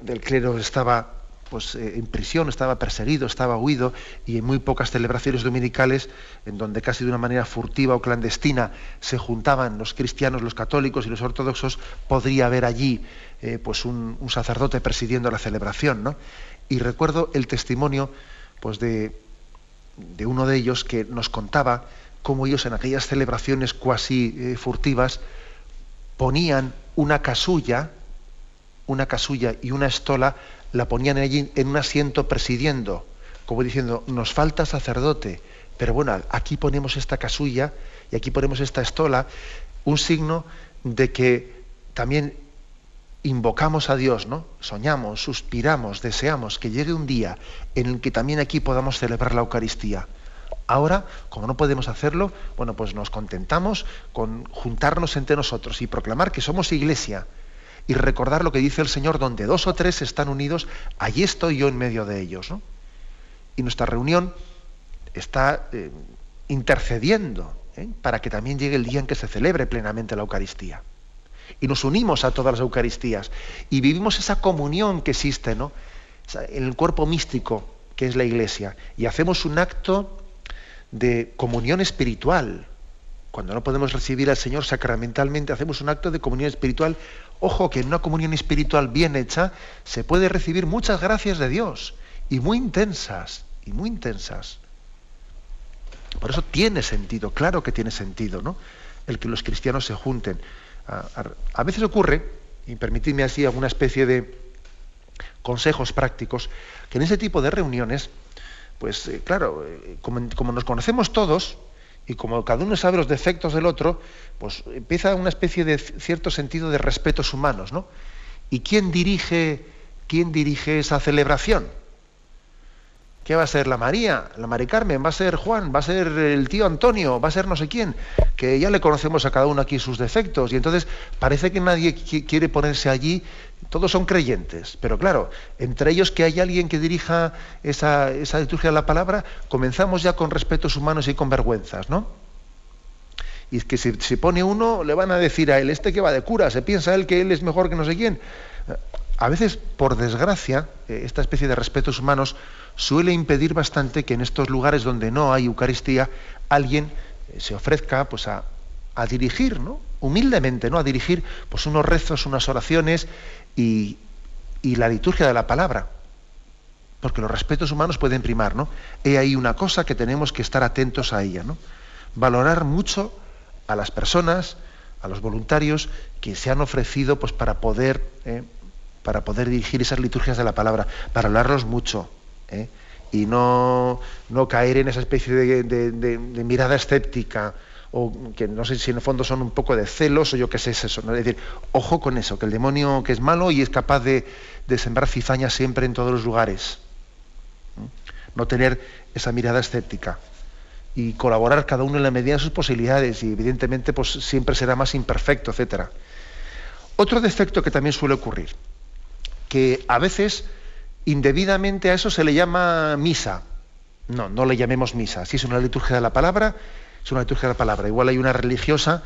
del clero estaba pues, eh, en prisión, estaba perseguido, estaba huido, y en muy pocas celebraciones dominicales, en donde casi de una manera furtiva o clandestina se juntaban los cristianos, los católicos y los ortodoxos, podría haber allí eh, pues un, sacerdote presidiendo la celebración. ¿no? Y recuerdo el testimonio pues, de, de, uno de ellos que nos contaba cómo ellos en aquellas celebraciones cuasi eh, furtivas ponían una casulla, una casulla y una estola la ponían allí en un asiento presidiendo, como diciendo, nos falta sacerdote, pero bueno, aquí ponemos esta casulla y aquí ponemos esta estola, un signo de que también invocamos a Dios, ¿no? Soñamos, suspiramos, deseamos que llegue un día en el que también aquí podamos celebrar la Eucaristía. Ahora, como no podemos hacerlo, bueno, pues nos contentamos con juntarnos entre nosotros y proclamar que somos iglesia, y recordar lo que dice el Señor, donde dos o tres están unidos, allí estoy yo en medio de ellos. Y nuestra reunión está eh, intercediendo ¿eh? para que también llegue el día en que se celebre plenamente la Eucaristía. Y nos unimos a todas las Eucaristías y vivimos esa comunión que existe ¿no? en el cuerpo místico que es la Iglesia. Y hacemos un acto de comunión espiritual. Cuando no podemos recibir al Señor sacramentalmente, hacemos un acto de comunión espiritual Ojo que en una comunión espiritual bien hecha se puede recibir muchas gracias de Dios y muy intensas, y muy intensas. Por eso tiene sentido, claro que tiene sentido, ¿no? El que los cristianos se junten. A, veces ocurre, y permitidme así alguna especie de consejos prácticos, que en ese tipo de reuniones, pues eh, claro, eh, como nos conocemos todos, y como cada uno sabe los defectos del otro, pues empieza una especie de cierto sentido de respetos humanos, ¿no? ¿Y quién dirige, quién dirige esa celebración? ¿Qué va a ser la María? ¿La Mari Carmen? ¿Va a ser Juan? ¿Va a ser el tío Antonio? ¿Va a ser no sé quién? Que ya le conocemos a cada uno aquí sus defectos y entonces parece que nadie quiere ponerse allí todos son creyentes, pero claro, entre ellos que hay alguien que dirija esa, esa liturgia de la palabra, comenzamos ya con respetos humanos y con vergüenzas, ¿no? Y es que si se pone uno, le van a decir a él, este que va de cura, se piensa él que él es mejor que no sé quién. A veces, por desgracia, eh, esta especie de respetos humanos suele impedir bastante que en estos lugares donde no hay Eucaristía, alguien eh, se ofrezca pues, a, dirigir, ¿no? humildemente, ¿no? a dirigir pues, unos rezos, unas oraciones y, la liturgia de la palabra porque los respetos humanos pueden primar, ¿no? He ahí una cosa que tenemos que estar atentos a ella, ¿no? Valorar mucho a las personas, a los voluntarios que se han ofrecido pues, para, poder, ¿eh? para poder dirigir esas liturgias de la palabra, para hablarlos mucho ¿eh? y no, no, caer en esa especie de, mirada escéptica o que no sé si en el fondo son un poco de celos o yo qué sé es eso. ¿no? Es decir, ojo con eso, que el demonio que es malo y es capaz de, sembrar cizaña siempre en todos los lugares no tener esa mirada escéptica y colaborar cada uno en la medida de sus posibilidades y evidentemente pues siempre será más imperfecto, etcétera. Otro defecto que también suele ocurrir, que a veces indebidamente a eso se le llama misa. No, no le llamemos misa. Si es una liturgia de la palabra, es una liturgia de la palabra. Igual hay una religiosa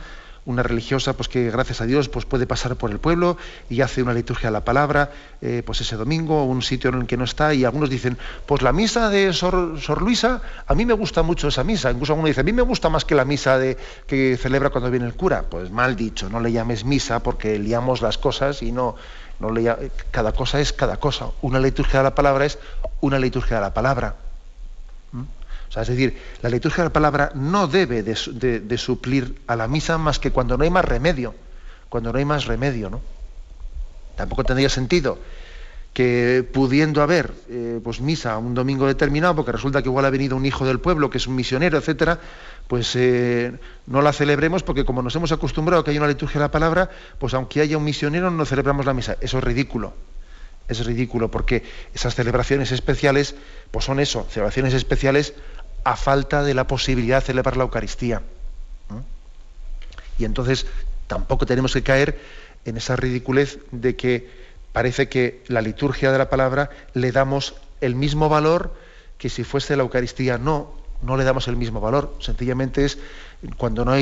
una religiosa pues que gracias a Dios pues puede pasar por el pueblo y hace una liturgia a la palabra eh, pues ese domingo un sitio en el que no está y algunos dicen pues la misa de Sor, Luisa a mí me gusta mucho esa misa. Incluso alguno dice a mí me gusta más que la misa de que celebra cuando viene el cura. Pues mal dicho no le llames misa porque liamos las cosas y no no cada cosa es cada cosa. Una liturgia de la palabra es una liturgia de la palabra es decir, la liturgia de la palabra no debe de, suplir a la misa más que cuando no hay más remedio, cuando no hay más remedio, ¿no? Tampoco tendría sentido que pudiendo haber eh, pues misa un domingo determinado, porque resulta que igual ha venido un hijo del pueblo que es un misionero, etcétera, pues eh, no la celebremos porque como nos hemos acostumbrado a que hay una liturgia de la palabra, pues aunque haya un misionero no celebramos la misa. Eso es ridículo. Es ridículo porque esas celebraciones especiales, pues son eso, celebraciones especiales a falta de la posibilidad de celebrar la Eucaristía. Y entonces tampoco tenemos que caer en esa ridiculez de que parece que la liturgia de la palabra le damos el mismo valor que si fuese la Eucaristía. No, no le damos el mismo valor. Sencillamente es cuando no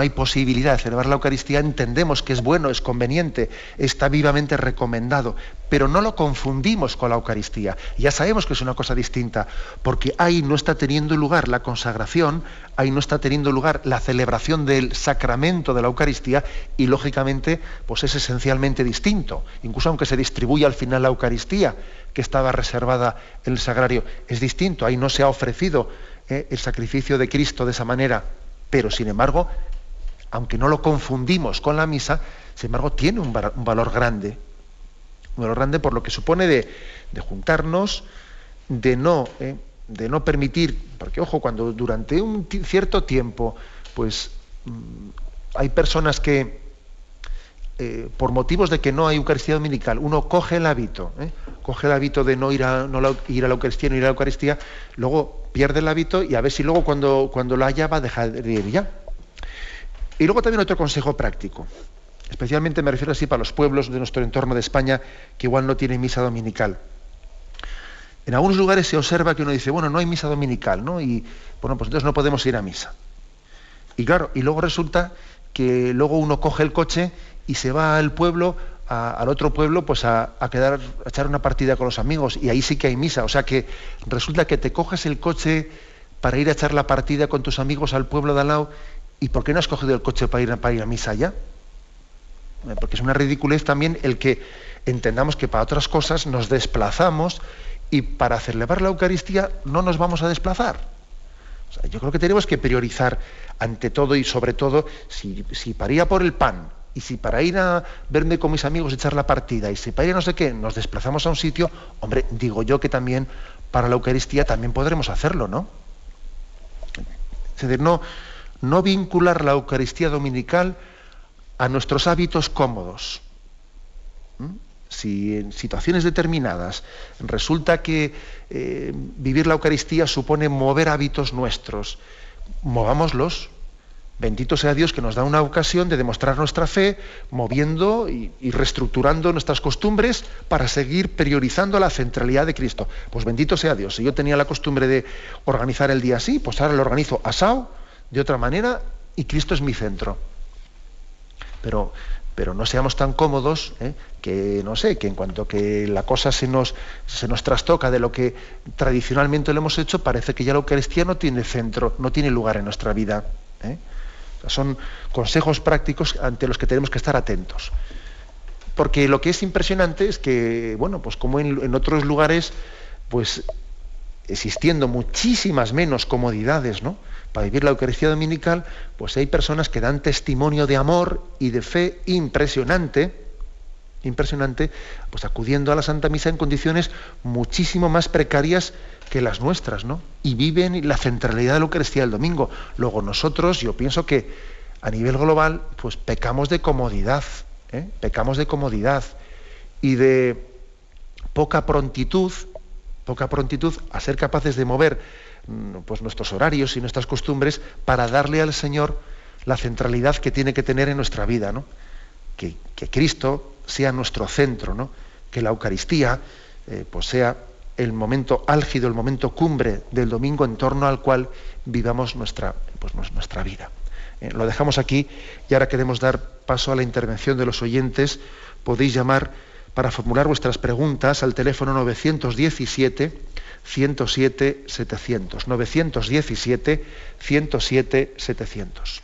hay, posibilidad de celebrar la Eucaristía, entendemos que es bueno, es conveniente, está vivamente recomendado, pero no lo confundimos con la Eucaristía. Ya sabemos que es una cosa distinta, porque ahí no está teniendo lugar la consagración, ahí no está teniendo lugar la celebración del sacramento de la Eucaristía y lógicamente pues es esencialmente distinto. Incluso aunque se distribuya al final la Eucaristía, que estaba reservada en el sagrario, es distinto, ahí no se ha ofrecido eh, el sacrificio de Cristo de esa manera pero sin embargo, aunque no lo confundimos con la misa, sin embargo tiene un, valor grande. Un valor grande por lo que supone de, juntarnos, de no, eh, de no permitir, porque ojo, cuando durante un cierto tiempo, pues mm, hay personas que, eh, por motivos de que no hay Eucaristía Dominical, uno coge el hábito, eh, coge el hábito de no ir a, ir a la Eucaristía, no ir a la Eucaristía, luego pierde el hábito y a ver si luego cuando, cuando lo haya va a dejar de ir ya. Y luego también otro consejo práctico. Especialmente me refiero así para los pueblos de nuestro entorno de España que igual no tienen misa dominical. En algunos lugares se observa que uno dice, bueno, no hay misa dominical, ¿no? Y bueno, pues entonces no podemos ir a misa. Y claro, y luego resulta que luego uno coge el coche y se va al pueblo al otro pueblo pues a, quedar a echar una partida con los amigos. Y ahí sí que hay misa. O sea que resulta que te coges el coche para ir a echar la partida con tus amigos al pueblo de al lado. Y por qué no has cogido el coche para ir, para ir a misa allá eh, porque es una ridiculez también el que entendamos que para otras cosas nos desplazamos y para celebrar la Eucaristía no nos vamos a desplazar. yo creo que tenemos que priorizar ante todo y sobre todo, si, si para ir a por el pan y si para ir a verme con mis amigos echar la partida, y si para ir a no sé qué nos desplazamos a un sitio, hombre, digo yo que también para la Eucaristía también podremos hacerlo, ¿no? Es decir, no, no vincular la Eucaristía dominical a nuestros hábitos cómodos. Si en situaciones determinadas resulta que eh, vivir la Eucaristía supone mover hábitos nuestros, movámoslos, Bendito sea Dios que nos da una ocasión de demostrar nuestra fe, moviendo y, reestructurando nuestras costumbres para seguir priorizando la centralidad de Cristo. Pues bendito sea Dios. Si yo tenía la costumbre de organizar el día así, pues ahora lo organizo asado, de otra manera, y Cristo es mi centro. Pero, pero no seamos tan cómodos ¿eh? que, no sé, que en cuanto que la cosa se nos, se nos trastoca de lo que tradicionalmente lo hemos hecho, parece que ya la Eucaristía no tiene centro, no tiene lugar en nuestra vida. ¿eh? Son consejos prácticos ante los que tenemos que estar atentos. Porque lo que es impresionante es que, bueno, pues como en, en otros lugares, pues existiendo muchísimas menos comodidades, ¿no? Para vivir la Eucaristía Dominical, pues hay personas que dan testimonio de amor y de fe impresionante, impresionante, pues acudiendo a la Santa Misa en condiciones muchísimo más precarias que las nuestras, ¿no? Y viven la centralidad de la Eucaristía del domingo. Luego nosotros, yo pienso que a nivel global, pues pecamos de comodidad, ¿eh? pecamos de comodidad y de poca prontitud poca prontitud a ser capaces de mover mm, pues, nuestros horarios y nuestras costumbres para darle al Señor la centralidad que tiene que tener en nuestra vida, ¿no? que, Cristo sea nuestro centro, ¿no? que la Eucaristía eh, pues sea el momento álgido, el momento cumbre del domingo en torno al cual vivamos nuestra, pues, nuestra vida. Eh, lo dejamos aquí y ahora queremos dar paso a la intervención de los oyentes. Podéis llamar para formular vuestras preguntas al teléfono 917 107 700. 917 107 700.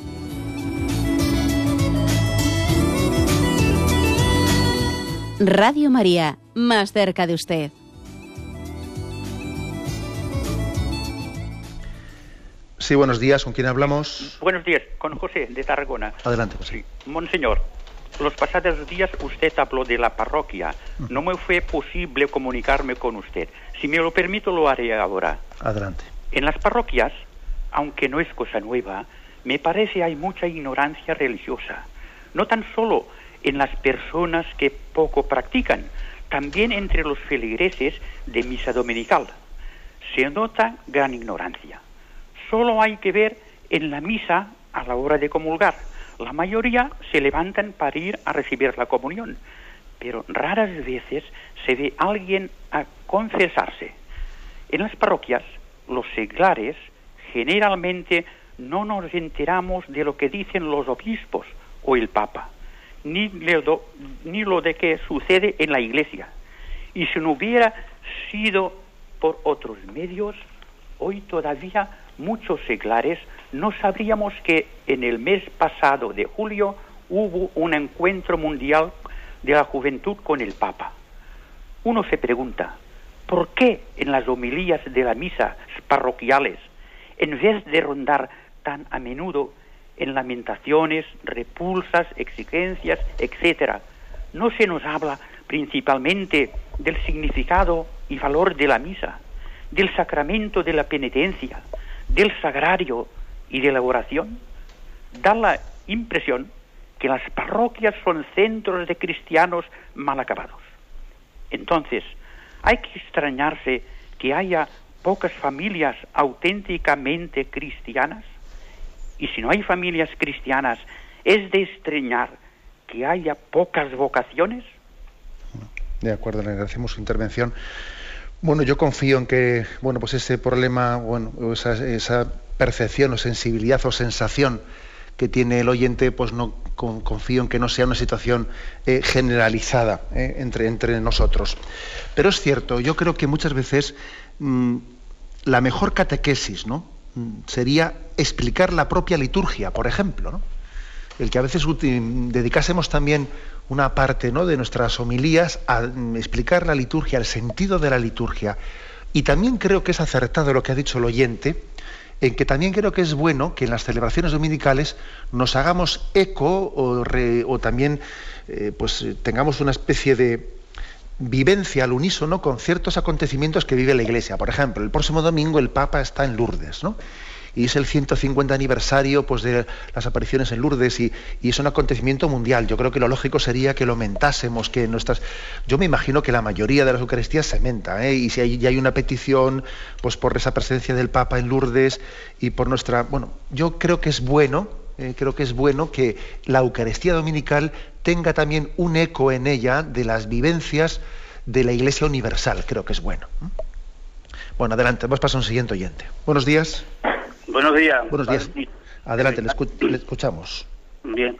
Radio María, más cerca de usted. Sí, buenos días. ¿Con quién hablamos? Buenos días, con José de Tarragona. Adelante, José. Monseñor, los pasados días usted habló de la parroquia. No me fue posible comunicarme con usted. Si me lo permito, lo haré ahora. Adelante. En las parroquias, aunque no es cosa nueva, me parece hay mucha ignorancia religiosa. No tan solo en las personas que poco practican, también entre los feligreses de misa dominical. Se nota gran ignorancia solo hay que ver en la misa a la hora de comulgar. La mayoría se levantan para ir a recibir la comunión, pero raras veces se ve alguien a confesarse. En las parroquias, los seglares generalmente no nos enteramos de lo que dicen los obispos o el Papa, ni, ni lo de que sucede en la iglesia. Y si no hubiera sido por otros medios, hoy todavía muchos seglares no sabríamos que en el mes pasado de julio hubo un encuentro mundial de la juventud con el Papa. Uno se pregunta, ¿por qué en las homilías de las misas parroquiales, en vez de rondar tan a menudo en lamentaciones, repulsas, exigencias, etcétera, no se nos habla principalmente del significado y valor de la misa, del sacramento de la penitencia, del sagrario y de la oración, da la impresión que las parroquias son centros de cristianos mal acabados. Entonces, hay que extrañarse que haya pocas familias auténticamente cristianas. Y si no hay familias cristianas, ¿es de extrañar que haya pocas vocaciones? De acuerdo, le agradecemos su intervención. Bueno, yo confío en que, bueno, pues ese problema, bueno, esa, percepción o sensibilidad o sensación que tiene el oyente, pues no confío en que no sea una situación eh, generalizada eh, entre, entre nosotros. Pero es cierto, yo creo que muchas veces mm, la mejor catequesis, ¿no? Sería explicar la propia liturgia, por ejemplo, ¿no? el que a veces dedicásemos también una parte ¿no? de nuestras homilías a mm, explicar la liturgia, el sentido de la liturgia. Y también creo que es acertado lo que ha dicho el oyente, en que también creo que es bueno que en las celebraciones dominicales nos hagamos eco o, también eh, pues, tengamos una especie de vivencia al unísono con ciertos acontecimientos que vive la Iglesia. Por ejemplo, el próximo domingo el Papa está en Lourdes, ¿no? y es el 150 aniversario pues, de las apariciones en Lourdes y, es un acontecimiento mundial. Yo creo que lo lógico sería que lo mentásemos, que nuestras... Yo me imagino que la mayoría de las Eucaristías se menta, ¿eh? y si hay, hay una petición pues, por esa presencia del Papa en Lourdes y por nuestra... Bueno, yo creo que es bueno, eh, creo que es bueno que la Eucaristía Dominical tenga también un eco en ella de las vivencias de la Iglesia Universal, creo que es bueno. Bueno, adelante, vamos pasar a un siguiente oyente. Buenos días. Buenos días. Buenos días. Adelante, le, escuchamos. Bien.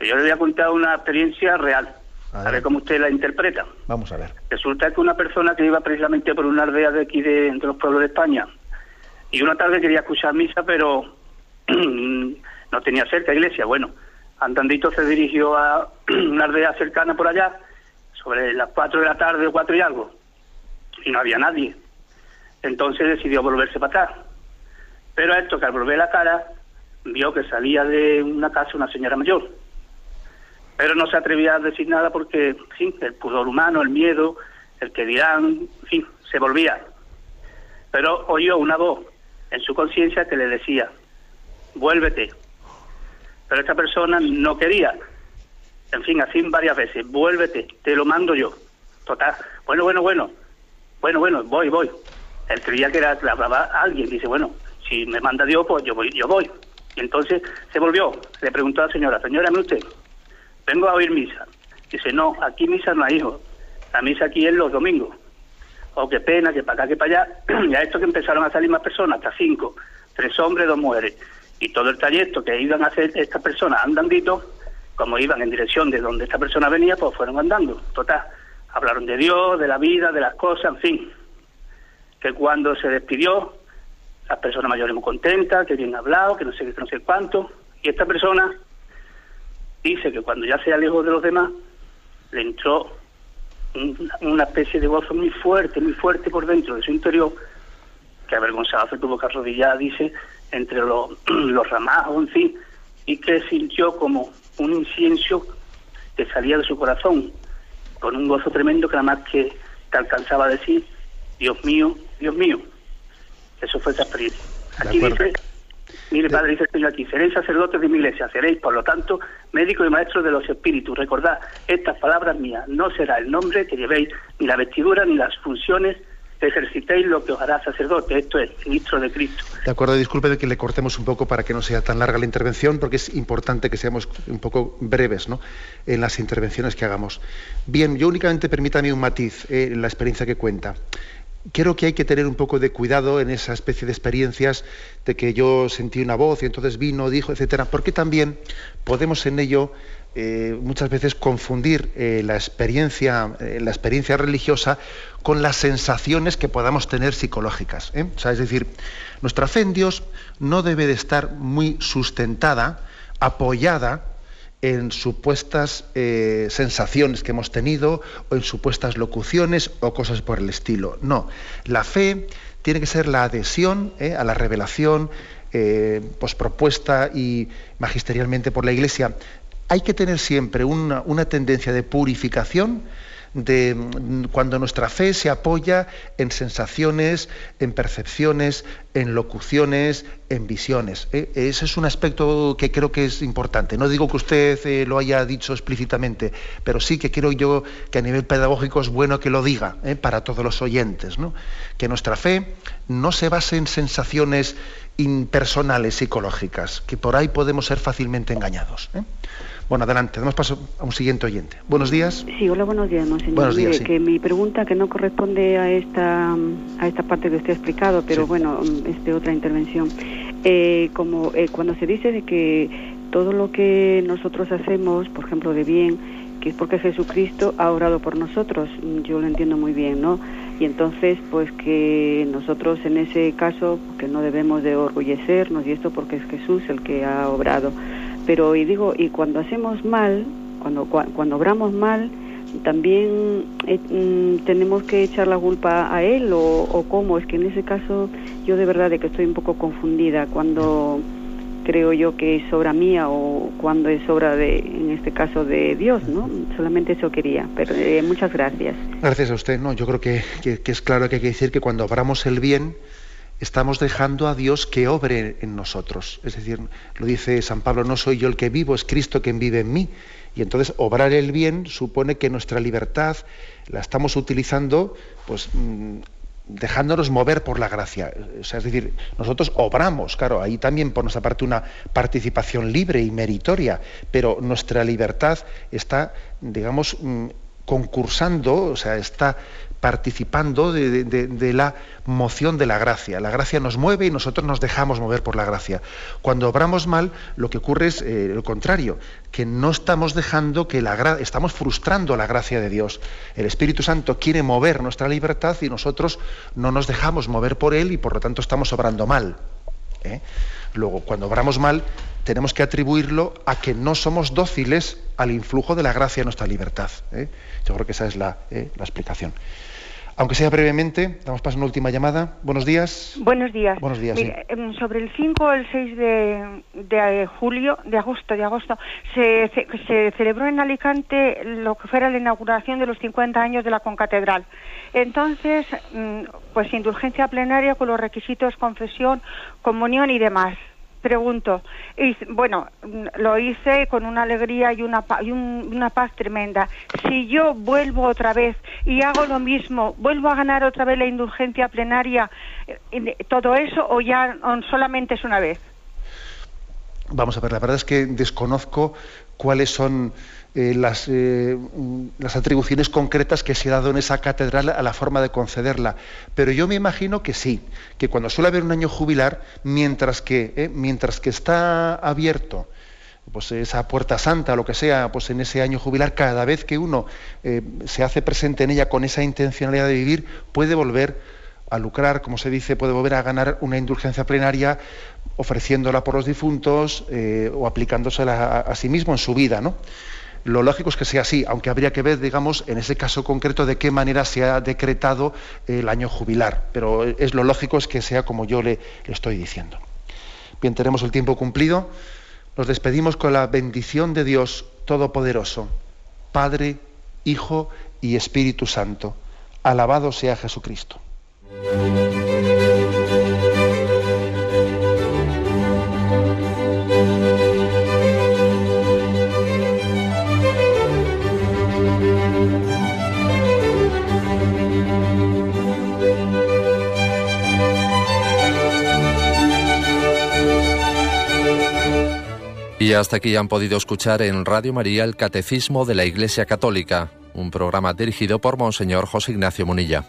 Yo le voy a contar una experiencia real. A ver cómo usted la interpreta. Vamos a ver. Resulta que una persona que iba precisamente por una aldea de aquí de, entre los pueblos de España y una tarde quería escuchar misa, pero (clears throat) no tenía cerca iglesia. Bueno, andandito se dirigió a (clears throat) una aldea cercana por allá, sobre las 4 de la tarde o 4 y algo, y no había nadie. Entonces decidió volverse para atrás. Pero esto que al volver la cara vio que salía de una casa una señora mayor. Pero no se atrevía a decir nada porque, sí, el pudor humano, el miedo, el que dirán, sí, se volvía. Pero oyó una voz en su conciencia que le decía, vuélvete. Pero esta persona no quería. En fin, así varias veces, vuélvete, te lo mando yo. Total, bueno, bueno, bueno, bueno, bueno, voy, voy. Él creía que era, hablaba alguien, dice, bueno, si me manda Dios, pues yo voy, yo voy. Y entonces se volvió, le preguntó a la señora, señora, mire usted, vengo a oír misa. Dice, no, aquí misa no hay hijo, la misa aquí es los domingos. Oh, qué pena, que para acá, que para allá. (clears throat) y a esto que empezaron a salir más personas, hasta cinco, tres hombres, dos mujeres. Y todo el trayecto que iban a hacer estas personas andandito, como iban en dirección de donde esta persona venía, pues fueron andando. Total, hablaron de Dios, de la vida, de las cosas, en fin. Que cuando se despidió, las personas mayores muy contentas, que bien hablado, que no sé qué, no sé cuánto. Y esta persona dice que cuando ya se alejó de los demás, le entró una especie de gozo muy fuerte, muy fuerte por dentro de su interior, que avergonzado se tuvo que arrodillar, dice, entre (clears throat) los, los ramajos, en fin, y que sintió como un incienso que salía de su corazón, con un gozo tremendo que nada más que, que alcanzaba a decir, Dios mío, Dios mío. Eso fue esa experiencia. Aquí dice, mire padre, dice el Señor aquí, seréis sacerdotes de mi iglesia, seréis por lo tanto médicos y maestros de los espíritus. Recordad estas palabras mías, no será el nombre que llevéis, ni la vestidura, ni las funciones ejercitéis lo que os hará sacerdote, esto es, ministro de Cristo. De acuerdo, disculpe de que le cortemos un poco para que no sea tan larga la intervención, porque es importante que seamos un poco breves ¿no? en las intervenciones que hagamos. Bien, yo únicamente permítame un matiz eh, en la experiencia que cuenta creo que hay que tener un poco de cuidado en esa especie de experiencias de que yo sentí una voz y entonces vino, dijo, etcétera, porque también podemos en ello eh, muchas veces confundir eh, la experiencia, eh, la experiencia religiosa con las sensaciones que podamos tener psicológicas. Es decir, nuestra fe en Dios no debe de estar muy sustentada, apoyada en supuestas sensaciones que hemos tenido o en supuestas locuciones o cosas por el estilo. No, la fe tiene que ser la adhesión a la revelación pues propuesta y magisterialmente por la Iglesia. Hay que tener siempre una, tendencia de purificación de mm, cuando nuestra fe se apoya en sensaciones, en percepciones, en locuciones, en visiones. ¿eh? Ese es un aspecto que creo que es importante. No digo que usted eh, lo haya dicho explícitamente, pero sí que creo yo que a nivel pedagógico es bueno que lo diga ¿eh? para todos los oyentes. Que nuestra fe no se base en sensaciones impersonales, psicológicas, que por ahí podemos ser fácilmente engañados. Bueno, adelante, damos paso a un siguiente oyente. Buenos días. Sí, hola, buenos días, monseñor. Buenos días, que mi pregunta que no corresponde a esta a esta parte que usted ha explicado, pero bueno, es de otra intervención. Eh, como eh, cuando se dice de que todo lo que nosotros hacemos, por ejemplo, de bien, que es porque Jesucristo ha orado por nosotros, yo lo entiendo muy bien, ¿no? Y entonces, pues que nosotros en ese caso, que no debemos de orgullecernos y esto porque es Jesús el que ha obrado Pero y digo, y cuando hacemos mal, cuando cuando obramos mal, también eh, mm, tenemos que echar la culpa a él o, o cómo. Es que en ese caso yo de verdad de que estoy un poco confundida cuando creo yo que es obra mía o cuando es obra de, en este caso, de Dios, ¿no? Solamente eso quería, pero eh, muchas gracias. Gracias a usted, no, yo creo que, que, es claro que hay que decir que cuando obramos el bien, estamos dejando a Dios que obre en nosotros. Es decir, lo dice San Pablo, no soy yo el que vivo, es Cristo quien vive en mí. Y entonces obrar el bien supone que nuestra libertad la estamos utilizando pues mm, dejándonos mover por la gracia. es decir, nosotros obramos, claro, ahí también por nuestra parte una participación libre y meritoria, pero nuestra libertad está, digamos, mm, concursando, o sea, está participando de, la moción de la gracia. La gracia nos mueve y nosotros nos dejamos mover por la gracia. Cuando obramos mal, lo que ocurre es eh, lo contrario, que no estamos dejando que la gracia, estamos frustrando la gracia de Dios. El Espíritu Santo quiere mover nuestra libertad y nosotros no nos dejamos mover por él y por lo tanto estamos obrando mal. ¿eh? Luego, cuando obramos mal, tenemos que atribuirlo a que no somos dóciles al influjo de la gracia en nuestra libertad. ¿eh? Yo creo que esa es la explicación. Aunque sea brevemente, damos paso a una última llamada. Buenos días. Buenos días. Buenos días. Em, sobre el 5 o el 6 de, de, julio, de agosto, de agosto, se, se, celebró en Alicante lo que fuera la inauguración de los 50 años de la concatedral. Entonces, mm, pues indulgencia plenaria con los requisitos confesión, comunión y demás pregunto, y, bueno, lo hice con una alegría y una, y una paz tremenda. Si yo vuelvo otra vez y hago lo mismo, vuelvo a ganar otra vez la indulgencia plenaria, eh, todo eso o ya solamente es una vez. Vamos a ver, la verdad es que desconozco cuáles son eh, las, eh, las, atribuciones concretas que se ha dado en esa catedral a la forma de concederla. Pero yo me imagino que sí, que cuando suele haber un año jubilar, mientras que, eh, mientras que está abierto pues esa puerta santa, lo que sea, pues en ese año jubilar, cada vez que uno se hace presente en ella con esa intencionalidad de vivir, puede volver a lucrar, como se dice, puede volver a ganar una indulgencia plenaria ofreciéndola por los difuntos o aplicándosela a, a, sí mismo en su vida, ¿no? Lo lógico es que sea así, aunque habría que ver, digamos, en ese caso concreto de qué manera se ha decretado el año jubilar. Pero es lo lógico es que sea como yo le, le estoy diciendo. Bien, tenemos el tiempo cumplido. Nos despedimos con la bendición de Dios Todopoderoso, Padre, Hijo y Espíritu Santo. Alabado sea Jesucristo. Y hasta aquí han podido escuchar en Radio María el Catecismo de la Iglesia Católica, un programa dirigido por Monseñor José Ignacio Munilla.